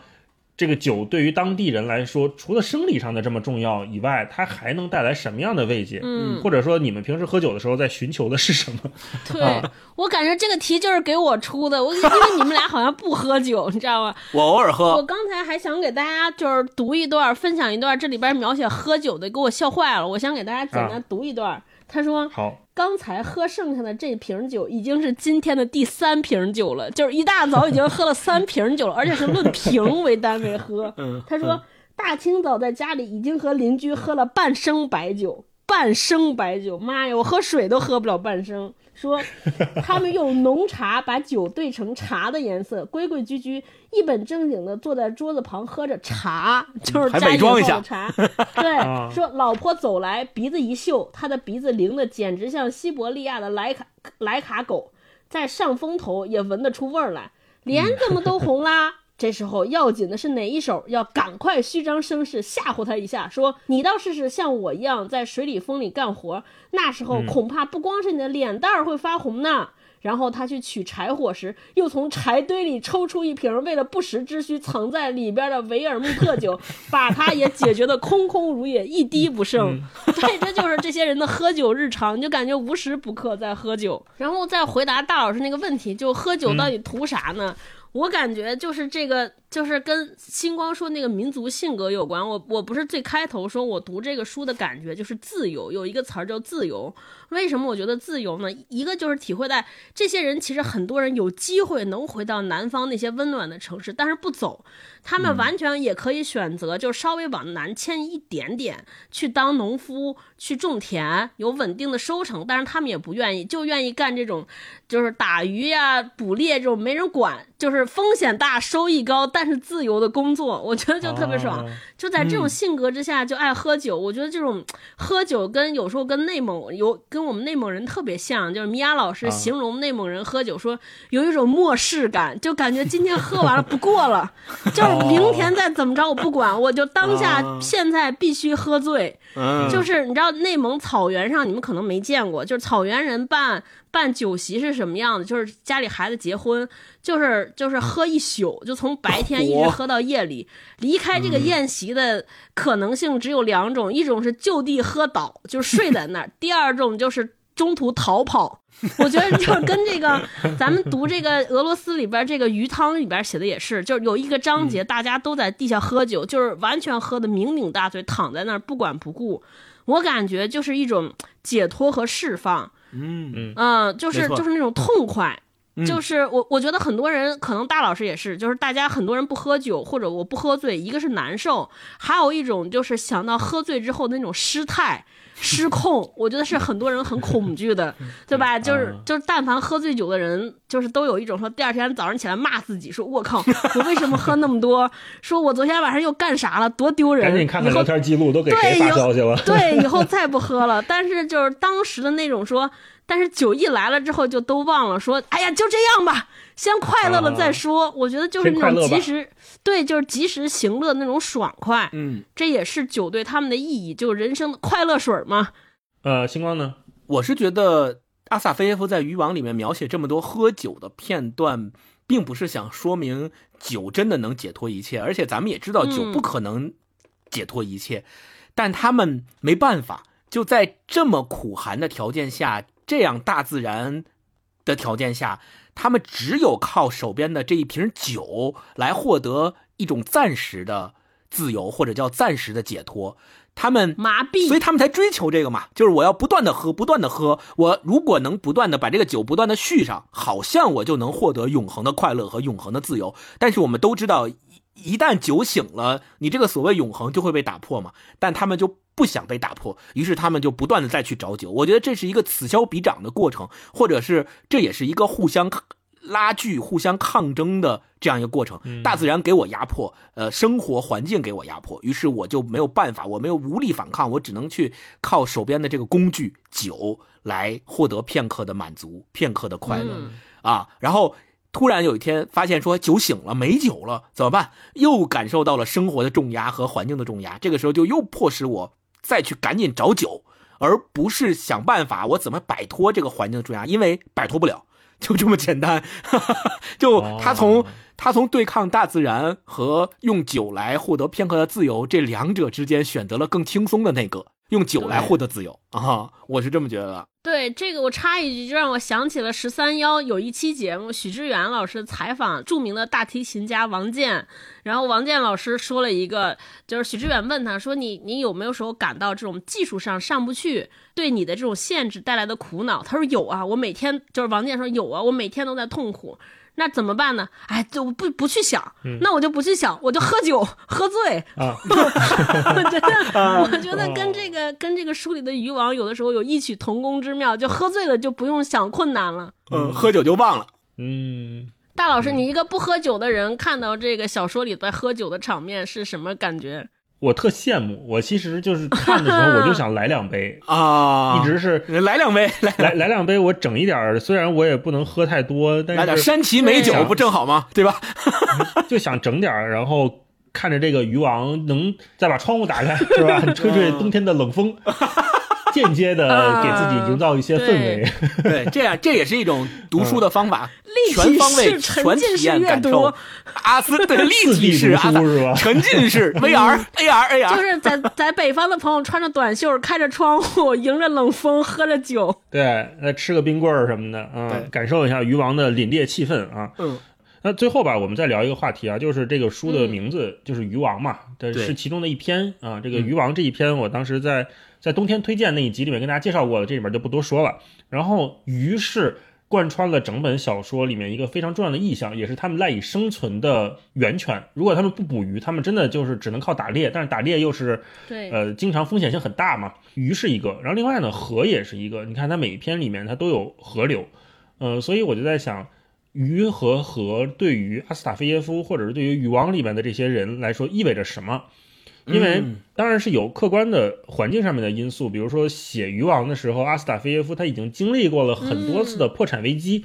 这个酒对于当地人来说，除了生理上的这么重要以外，它还能带来什么样的慰藉？嗯，或者说你们平时喝酒的时候在寻求的是什么？对我感觉这个题就是给我出的，我因为你们俩好像不喝酒，你知道吗？我偶尔喝。我刚才还想给大家就是读一段，分享一段，这里边描写喝酒的，给我笑坏了。我想给大家简单读一段。他说：“好，刚才喝剩下的这瓶酒已经是今天的第三瓶酒了，就是一大早已经喝了三瓶酒了，而且是论瓶为单位喝。”他说：“大清早在家里已经和邻居喝了半升白酒，半升白酒，妈呀，我喝水都喝不了半升。”说 他们用浓茶把酒兑成茶的颜色，规规矩矩、一本正经的坐在桌子旁喝着茶，就是还伪装一下。茶。对，说老婆走来，鼻子一嗅，他的鼻子灵的简直像西伯利亚的莱卡莱卡狗，在上风头也闻得出味儿来，脸怎么都红啦？这时候要紧的是哪一手？要赶快虚张声势吓唬他一下，说你倒试试像我一样在水里风里干活，那时候恐怕不光是你的脸蛋儿会发红呢。然后他去取柴火时，又从柴堆里抽出一瓶为了不时之需藏在里边的维尔穆特酒，把它也解决的空空如也，一滴不剩。对，这就是这些人的喝酒日常，你就感觉无时不刻在喝酒。然后再回答大老师那个问题，就喝酒到底图啥呢？我感觉就是这个，就是跟星光说那个民族性格有关。我我不是最开头说我读这个书的感觉就是自由，有一个词儿叫自由。为什么我觉得自由呢？一个就是体会在这些人其实很多人有机会能回到南方那些温暖的城市，但是不走。他们完全也可以选择，就稍微往南迁一点点，去当农夫，去种田，有稳定的收成。但是他们也不愿意，就愿意干这种，就是打鱼呀、捕猎这种没人管，就是风险大、收益高，但是自由的工作。我觉得就特别爽。就在这种性格之下，就爱喝酒。我觉得这种喝酒跟有时候跟内蒙有跟我们内蒙人特别像，就是米娅老师形容内蒙人喝酒说有一种漠视感，就感觉今天喝完了不过了，就是。明天再怎么着我不管，我就当下现在必须喝醉。就是你知道内蒙草原上，你们可能没见过，就是草原人办办酒席是什么样的？就是家里孩子结婚，就是就是喝一宿，就从白天一直喝到夜里。离开这个宴席的可能性只有两种，一种是就地喝倒，就睡在那儿；第二种就是中途逃跑。我觉得就跟这个，咱们读这个俄罗斯里边这个鱼汤里边写的也是，就是有一个章节，大家都在地下喝酒，就是完全喝的酩酊大醉，躺在那儿不管不顾。我感觉就是一种解脱和释放，嗯嗯，就是就是那种痛快。就是我我觉得很多人可能大老师也是，就是大家很多人不喝酒或者我不喝醉，一个是难受，还有一种就是想到喝醉之后那种失态。失控，我觉得是很多人很恐惧的，对吧？就是就是，但凡喝醉酒的人，就是都有一种说，第二天早上起来骂自己，说我靠，我为什么喝那么多？说我昨天晚上又干啥了？多丢人！赶紧看看聊天记录，都给谁发消息了？对，以后再不喝了。但是就是当时的那种说。但是酒一来了之后，就都忘了说，哎呀，就这样吧，先快乐了再说。我觉得就是那种及时，对，就是及时行乐那种爽快。嗯，这也是酒对他们的意义，就是人生的快乐水嘛。呃，星光呢？我是觉得阿萨菲耶夫在渔网里面描写这么多喝酒的片段，并不是想说明酒真的能解脱一切，而且咱们也知道酒不可能解脱一切，但他们没办法，就在这么苦寒的条件下。这样大自然的条件下，他们只有靠手边的这一瓶酒来获得一种暂时的自由，或者叫暂时的解脱。他们麻痹，所以他们才追求这个嘛。就是我要不断的喝，不断的喝。我如果能不断的把这个酒不断的续上，好像我就能获得永恒的快乐和永恒的自由。但是我们都知道。一旦酒醒了，你这个所谓永恒就会被打破嘛？但他们就不想被打破，于是他们就不断的再去找酒。我觉得这是一个此消彼长的过程，或者是这也是一个互相拉锯、互相抗争的这样一个过程。大自然给我压迫，呃，生活环境给我压迫，于是我就没有办法，我没有无力反抗，我只能去靠手边的这个工具酒来获得片刻的满足、片刻的快乐啊，然后。突然有一天发现说酒醒了没酒了怎么办？又感受到了生活的重压和环境的重压，这个时候就又迫使我再去赶紧找酒，而不是想办法我怎么摆脱这个环境的重压，因为摆脱不了。就这么简单。就他从他从对抗大自然和用酒来获得片刻的自由这两者之间，选择了更轻松的那个，用酒来获得自由啊！我是这么觉得。对这个，我插一句，就让我想起了十三幺有一期节目，许知远老师采访著名的大提琴家王健，然后王健老师说了一个，就是许知远问他说：“你你有没有时候感到这种技术上上不去，对你的这种限制带来的苦恼？”他说：“有啊，我每天就是王健说有啊，我每天都在痛苦。”那怎么办呢？哎，就不不去想，那我就不去想，我就喝酒喝醉。啊，我觉得，我觉得跟这个跟这个书里的渔王有的时候有异曲同工之妙，就喝醉了就不用想困难了。嗯，喝酒就忘了。嗯，大老师，你一个不喝酒的人，看到这个小说里在喝酒的场面是什么感觉？我特羡慕，我其实就是看的时候我就想来两杯 啊，一直是来两杯，来来来两杯，我整一点虽然我也不能喝太多，但是来点山崎美酒不正好吗？对吧？就想整点然后看着这个鱼王能再把窗户打开，是吧？吹吹冬天的冷风。间接的给自己营造一些氛围，对，这样这也是一种读书的方法，全方位、全体验感受。阿斯对立体式阿是吧？沉浸式 VR、AR、AR，就是在在北方的朋友穿着短袖，开着窗户，迎着冷风，喝着酒，对，再吃个冰棍儿什么的，嗯，感受一下鱼王的凛冽气氛啊。嗯，那最后吧，我们再聊一个话题啊，就是这个书的名字就是渔王嘛，这是其中的一篇啊。这个渔王这一篇，我当时在。在冬天推荐那一集里面跟大家介绍过的，这里面就不多说了。然后鱼是贯穿了整本小说里面一个非常重要的意象，也是他们赖以生存的源泉。如果他们不捕鱼，他们真的就是只能靠打猎，但是打猎又是对呃经常风险性很大嘛。鱼是一个，然后另外呢河也是一个。你看它每一篇里面它都有河流，呃，所以我就在想，鱼和河对于阿斯塔菲耶夫或者是对于渔王里面的这些人来说意味着什么？因为当然是有客观的环境上面的因素，比如说写渔王的时候，阿斯塔菲耶夫他已经经历过了很多次的破产危机，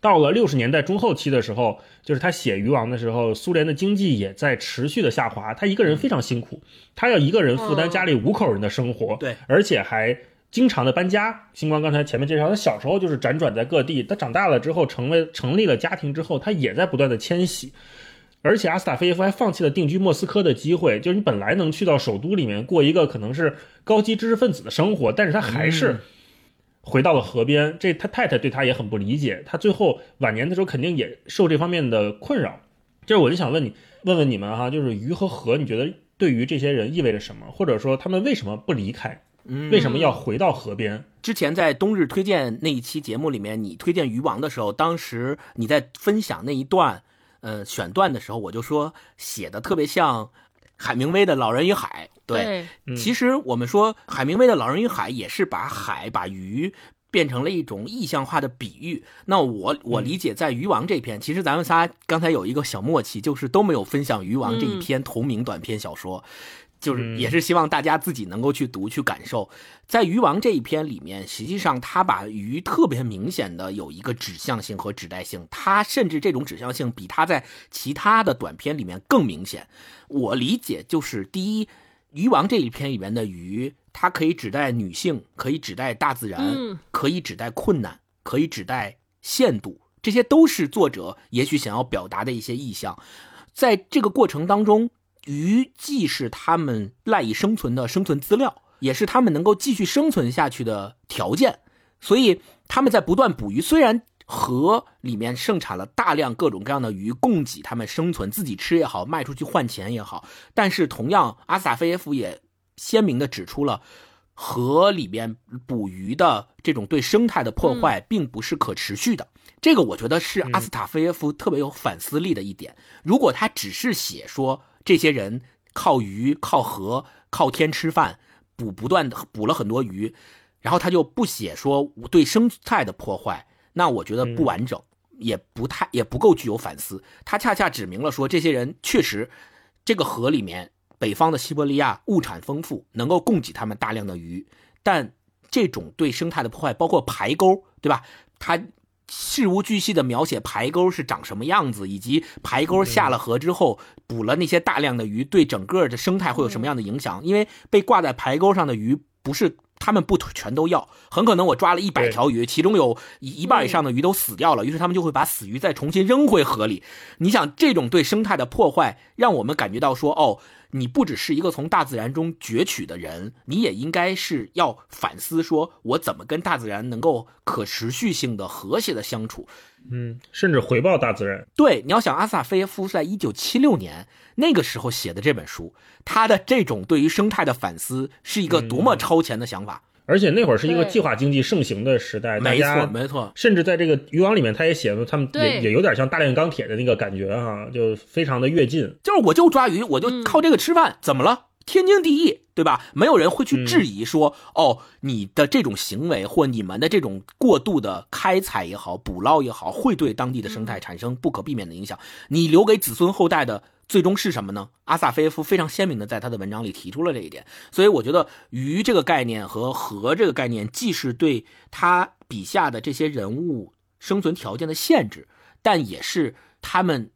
到了六十年代中后期的时候，就是他写渔王的时候，苏联的经济也在持续的下滑，他一个人非常辛苦，他要一个人负担家里五口人的生活，对，而且还经常的搬家。星光刚才前面介绍，他小时候就是辗转在各地，他长大了之后成为成立了家庭之后，他也在不断的迁徙。而且阿斯塔菲耶夫还放弃了定居莫斯科的机会，就是你本来能去到首都里面过一个可能是高级知识分子的生活，但是他还是回到了河边。这他太太对他也很不理解，他最后晚年的时候肯定也受这方面的困扰。就是我就想问你，问问你们哈，就是鱼和河，你觉得对于这些人意味着什么？或者说他们为什么不离开？为什么要回到河边？之前在冬日推荐那一期节目里面，你推荐鱼王的时候，当时你在分享那一段。呃，选段的时候我就说写的特别像海明威的《老人与海》。对，其实我们说海明威的《老人与海》也是把海、把鱼变成了一种意象化的比喻。那我我理解在《鱼王》这篇，其实咱们仨刚才有一个小默契，就是都没有分享《鱼王》这一篇同名短篇小说。就是也是希望大家自己能够去读去感受，在鱼王这一篇里面，实际上他把鱼特别明显的有一个指向性和指代性，他甚至这种指向性比他在其他的短篇里面更明显。我理解就是第一，鱼王这一篇里面的鱼，它可以指代女性，可以指代大自然，可以指代困难，可以指代限度，这些都是作者也许想要表达的一些意象，在这个过程当中。鱼既是他们赖以生存的生存资料，也是他们能够继续生存下去的条件。所以他们在不断捕鱼。虽然河里面盛产了大量各种各样的鱼，供给他们生存，自己吃也好，卖出去换钱也好。但是同样，阿萨菲耶夫也鲜明的指出了，河里面捕鱼的这种对生态的破坏，并不是可持续的。这个我觉得是阿斯塔菲耶夫特别有反思力的一点。如果他只是写说，这些人靠鱼、靠河、靠天吃饭，捕不断的捕了很多鱼，然后他就不写说对生态的破坏，那我觉得不完整，也不太也不够具有反思。他恰恰指明了说，这些人确实，这个河里面北方的西伯利亚物产丰富，能够供给他们大量的鱼，但这种对生态的破坏，包括排沟，对吧？他。事无巨细的描写排沟是长什么样子，以及排沟下了河之后捕了那些大量的鱼，对整个的生态会有什么样的影响？因为被挂在排沟上的鱼不是他们不全都要，很可能我抓了一百条鱼，其中有一一半以上的鱼都死掉了，于是他们就会把死鱼再重新扔回河里。你想，这种对生态的破坏，让我们感觉到说，哦，你不只是一个从大自然中攫取的人，你也应该是要反思，说我怎么跟大自然能够可持续性的、和谐的相处。嗯，甚至回报大自然。对，你要想，阿萨菲耶夫在一九七六年那个时候写的这本书，他的这种对于生态的反思，是一个多么超前的想法。而且那会儿是一个计划经济盛行的时代，没错没错。甚至在这个渔网里面，他也写了，他们也也有点像大炼钢铁的那个感觉哈，就非常的跃进。就是我就抓鱼，我就靠这个吃饭，怎么了？天经地义，对吧？没有人会去质疑说，哦，你的这种行为或你们的这种过度的开采也好、捕捞也好，会对当地的生态产生不可避免的影响。你留给子孙后代的最终是什么呢？阿萨菲耶夫非常鲜明的在他的文章里提出了这一点。所以我觉得鱼这个概念和河这个概念，既是对他笔下的这些人物生存条件的限制，但也是他们。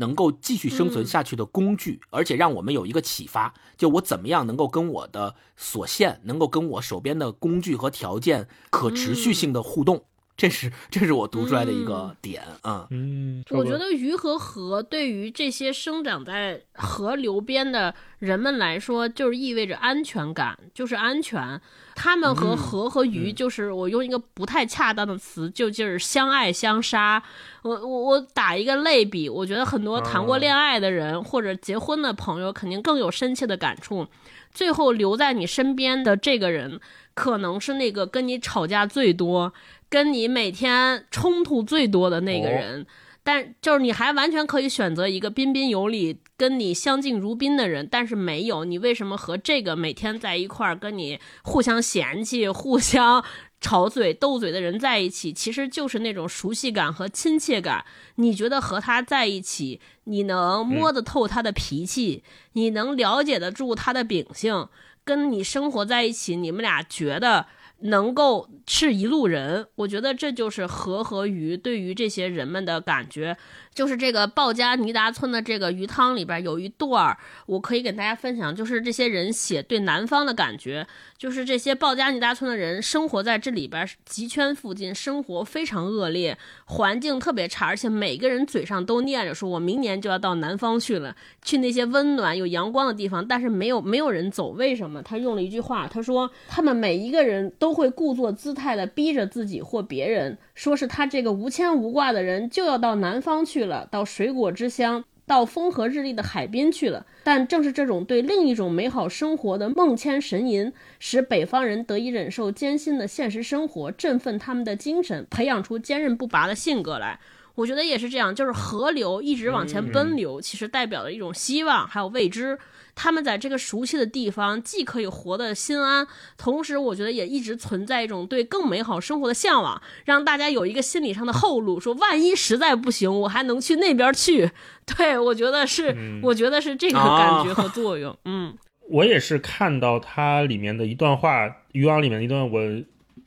能够继续生存下去的工具，而且让我们有一个启发，就我怎么样能够跟我的所限，能够跟我手边的工具和条件可持续性的互动。这是这是我读出来的一个点啊，嗯，我觉得鱼和河对于这些生长在河流边的人们来说，就是意味着安全感，就是安全。他们和河和鱼，就是我用一个不太恰当的词，就就是相爱相杀。我我我打一个类比，我觉得很多谈过恋爱的人或者结婚的朋友，肯定更有深切的感触。最后留在你身边的这个人，可能是那个跟你吵架最多。跟你每天冲突最多的那个人，但就是你还完全可以选择一个彬彬有礼、跟你相敬如宾的人，但是没有，你为什么和这个每天在一块儿跟你互相嫌弃、互相吵嘴、斗嘴的人在一起？其实就是那种熟悉感和亲切感。你觉得和他在一起，你能摸得透他的脾气，你能了解得住他的秉性，跟你生活在一起，你们俩觉得。能够是一路人，我觉得这就是和和鱼对于这些人们的感觉。就是这个鲍加尼达村的这个鱼汤里边有一段儿，我可以给大家分享，就是这些人写对南方的感觉。就是这些鲍加尼达村的人生活在这里边极圈附近，生活非常恶劣，环境特别差，而且每个人嘴上都念着说：“我明年就要到南方去了，去那些温暖有阳光的地方。”但是没有没有人走，为什么？他用了一句话，他说：“他们每一个人都会故作姿态的逼着自己或别人，说是他这个无牵无挂的人就要到南方去了，到水果之乡。”到风和日丽的海边去了，但正是这种对另一种美好生活的梦牵神吟，使北方人得以忍受艰辛的现实生活，振奋他们的精神，培养出坚韧不拔的性格来。我觉得也是这样，就是河流一直往前奔流，其实代表了一种希望，还有未知。他们在这个熟悉的地方，既可以活得心安，同时我觉得也一直存在一种对更美好生活的向往，让大家有一个心理上的后路，说万一实在不行，我还能去那边去。对我觉得是，我觉得是这个感觉和作用。嗯，我也是看到它里面的一段话，渔网里面的一段，我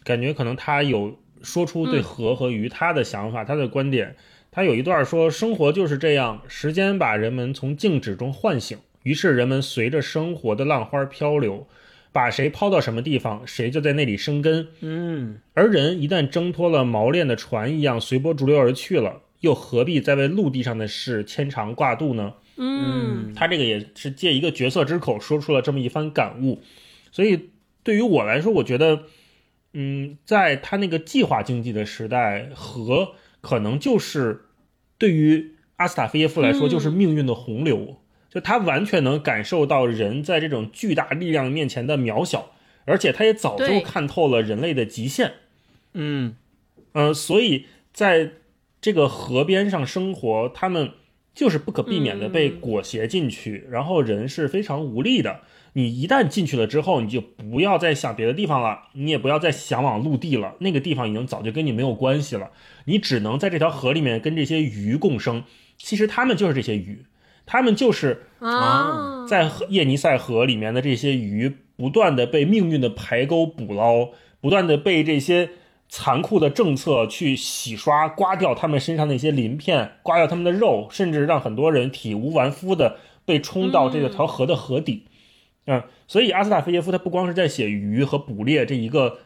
感觉可能他有说出对河和鱼他的想法，他的观点。他有一段说，生活就是这样，时间把人们从静止中唤醒。于是人们随着生活的浪花漂流，把谁抛到什么地方，谁就在那里生根。嗯，而人一旦挣脱了锚链的船一样随波逐流而去了，又何必再为陆地上的事牵肠挂肚呢？嗯，他这个也是借一个角色之口说出了这么一番感悟。所以对于我来说，我觉得，嗯，在他那个计划经济的时代，和可能就是对于阿斯塔菲耶夫来说，就是命运的洪流。就他完全能感受到人在这种巨大力量面前的渺小，而且他也早就看透了人类的极限。嗯，呃，所以在这个河边上生活，他们就是不可避免的被裹挟进去，然后人是非常无力的。你一旦进去了之后，你就不要再想别的地方了，你也不要再想往陆地了，那个地方已经早就跟你没有关系了。你只能在这条河里面跟这些鱼共生。其实他们就是这些鱼。他们就是啊，在叶尼塞河里面的这些鱼，不断的被命运的排沟捕捞，不断的被这些残酷的政策去洗刷、刮掉他们身上那些鳞片，刮掉他们的肉，甚至让很多人体无完肤的被冲到这个条河的河底。嗯，所以阿斯塔菲耶夫他不光是在写鱼和捕猎这一个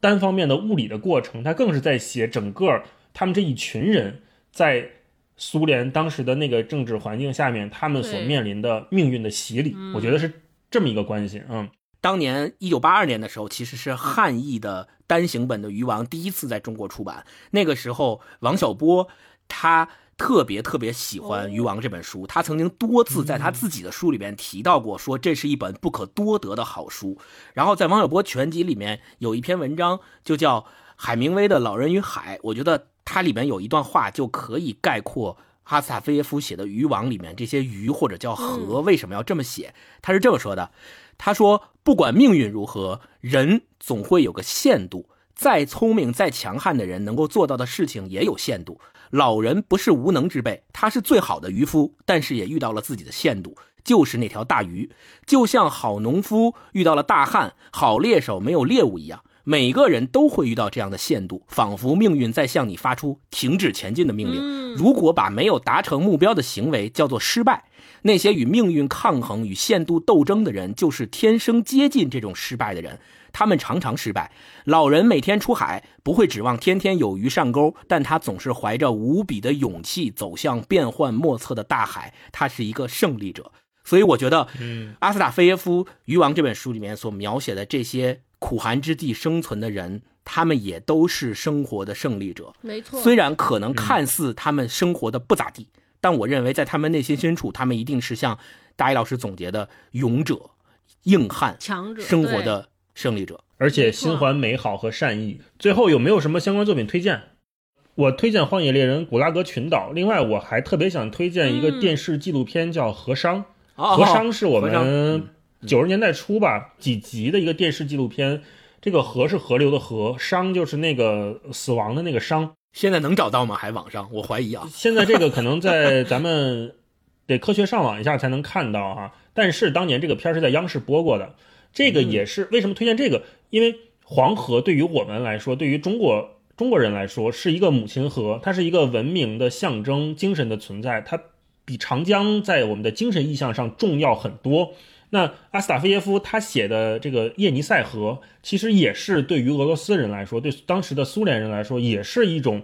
单方面的物理的过程，他更是在写整个他们这一群人在苏联当时的那个政治环境下面，他们所面临的命运的洗礼。我觉得是这么一个关系。嗯，当年一九八二年的时候，其实是汉译的单行本的《鱼王》第一次在中国出版。那个时候，王小波他。特别特别喜欢《渔王》这本书，他曾经多次在他自己的书里边提到过，说这是一本不可多得的好书。然后在王小波全集里面有一篇文章，就叫海明威的《老人与海》。我觉得它里面有一段话就可以概括哈斯塔菲耶夫写的《渔网》里面这些鱼或者叫河为什么要这么写。他是这么说的：他说，不管命运如何，人总会有个限度。再聪明、再强悍的人，能够做到的事情也有限度。老人不是无能之辈，他是最好的渔夫，但是也遇到了自己的限度，就是那条大鱼。就像好农夫遇到了大旱，好猎手没有猎物一样，每个人都会遇到这样的限度，仿佛命运在向你发出停止前进的命令。如果把没有达成目标的行为叫做失败，那些与命运抗衡、与限度斗争的人，就是天生接近这种失败的人。他们常常失败。老人每天出海，不会指望天天有鱼上钩，但他总是怀着无比的勇气走向变幻莫测的大海。他是一个胜利者。所以，我觉得，嗯，阿斯塔菲耶夫《渔王》这本书里面所描写的这些苦寒之地生存的人，他们也都是生活的胜利者。没错。虽然可能看似他们生活的不咋地，但我认为在他们内心深处，他们一定是像大一老师总结的勇者、硬汉、强者、生活的。胜利者，而且心怀美好和善意。最后有没有什么相关作品推荐？我推荐《荒野猎人：古拉格群岛》。另外，我还特别想推荐一个电视纪录片，叫《河商》。河商是我们九十年代初吧几集的一个电视纪录片。这个河是河流的河，商就是那个死亡的那个商。现在能找到吗？还网上？我怀疑啊。现在这个可能在咱们得科学上网一下才能看到啊。但是当年这个片儿是在央视播过的。这个也是为什么推荐这个？因为黄河对于我们来说，对于中国中国人来说，是一个母亲河，它是一个文明的象征、精神的存在，它比长江在我们的精神意象上重要很多。那阿斯塔菲耶夫他写的这个叶尼塞河，其实也是对于俄罗斯人来说，对当时的苏联人来说，也是一种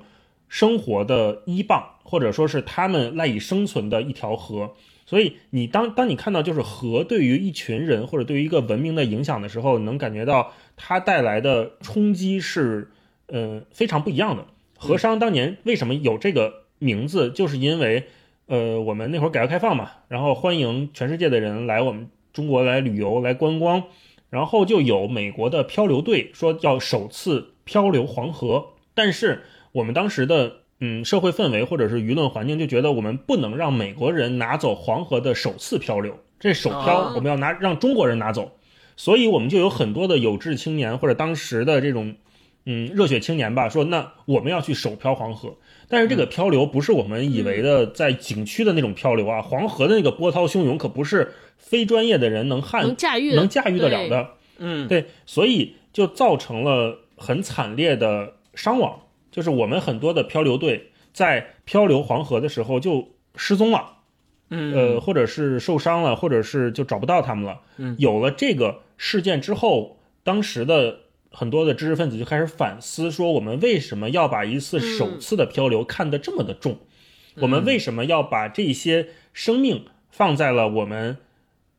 生活的依傍，或者说是他们赖以生存的一条河。所以，你当当你看到就是河对于一群人或者对于一个文明的影响的时候，能感觉到它带来的冲击是，呃，非常不一样的。河商当年为什么有这个名字，就是因为，呃，我们那会儿改革开放嘛，然后欢迎全世界的人来我们中国来旅游来观光，然后就有美国的漂流队说要首次漂流黄河，但是我们当时的。嗯，社会氛围或者是舆论环境就觉得我们不能让美国人拿走黄河的首次漂流，这首漂我们要拿让中国人拿走，所以我们就有很多的有志青年或者当时的这种嗯热血青年吧，说那我们要去首漂黄河，但是这个漂流不是我们以为的在景区的那种漂流啊，黄河的那个波涛汹涌可不是非专业的人能撼能驾驭能驾驭得了的，嗯，对，所以就造成了很惨烈的伤亡。就是我们很多的漂流队在漂流黄河的时候就失踪了，嗯，呃，或者是受伤了，或者是就找不到他们了。嗯，有了这个事件之后，当时的很多的知识分子就开始反思，说我们为什么要把一次首次的漂流看得这么的重？我们为什么要把这些生命放在了我们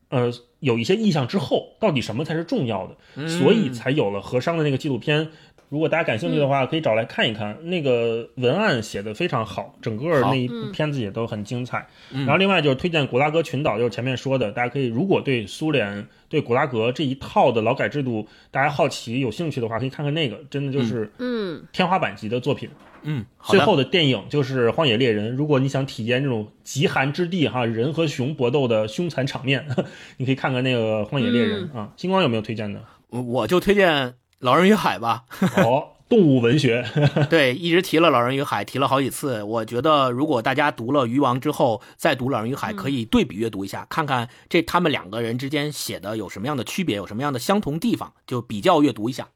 呃有一些意向之后？到底什么才是重要的？所以才有了河商的那个纪录片。如果大家感兴趣的话，可以找来看一看，那个文案写的非常好，整个那一部片子也都很精彩。然后另外就是推荐古拉格群岛，就是前面说的，大家可以如果对苏联、对古拉格这一套的劳改制度大家好奇、有兴趣的话，可以看看那个，真的就是嗯天花板级的作品。嗯，最后的电影就是《荒野猎人》，如果你想体验这种极寒之地哈人和熊搏斗的凶残场面，你可以看看那个《荒野猎人》啊。星光有没有推荐的？我我就推荐。老人与海吧，哦，动物文学，对，一直提了老人与海，提了好几次。我觉得如果大家读了鱼王之后再读老人与海，可以对比阅读一下，看看这他们两个人之间写的有什么样的区别，有什么样的相同地方，就比较阅读一下。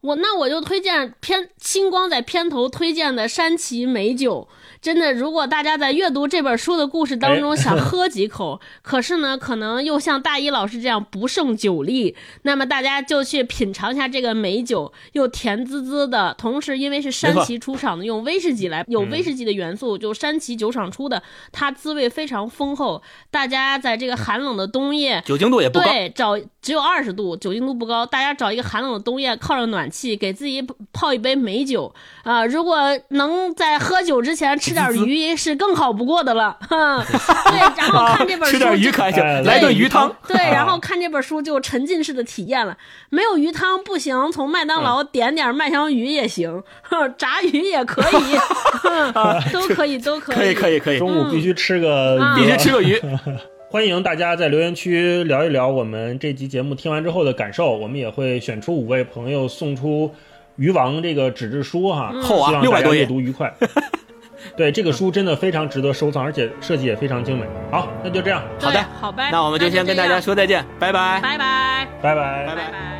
我那我就推荐片星光在片头推荐的山崎美酒。真的，如果大家在阅读这本书的故事当中想 喝几口，可是呢，可能又像大一老师这样不胜酒力，那么大家就去品尝一下这个美酒，又甜滋滋的，同时因为是山崎出厂的，用威士忌来有威士忌的元素，就山崎酒厂出的，它滋味非常丰厚。大家在这个寒冷的冬夜，酒精度也不高，对，找只有二十度，酒精度不高，大家找一个寒冷的冬夜，靠着暖气，给自己泡一杯美酒啊！如果能在喝酒之前吃。点鱼是更好不过的了，对。然后看这本书，吃点鱼开心，来顿鱼汤。对，然后看这本书就沉浸式的体验了。没有鱼汤不行，从麦当劳点点麦香鱼也行，炸鱼也可以，都可以，都可以。可以，可以，可以。中午必须吃个，必须吃个鱼。欢迎大家在留言区聊一聊我们这集节目听完之后的感受，我们也会选出五位朋友送出鱼王这个纸质书哈，厚啊，六百多页，阅读愉快。对这个书真的非常值得收藏，而且设计也非常精美。好，那就这样。好的，好拜。那我们就先跟大家说再见，拜拜，拜拜，拜拜，拜拜。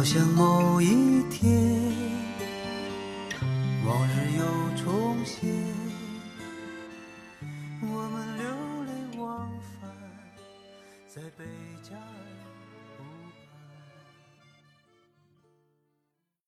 好像某一天，往日又重现，我们流连忘返在贝加尔。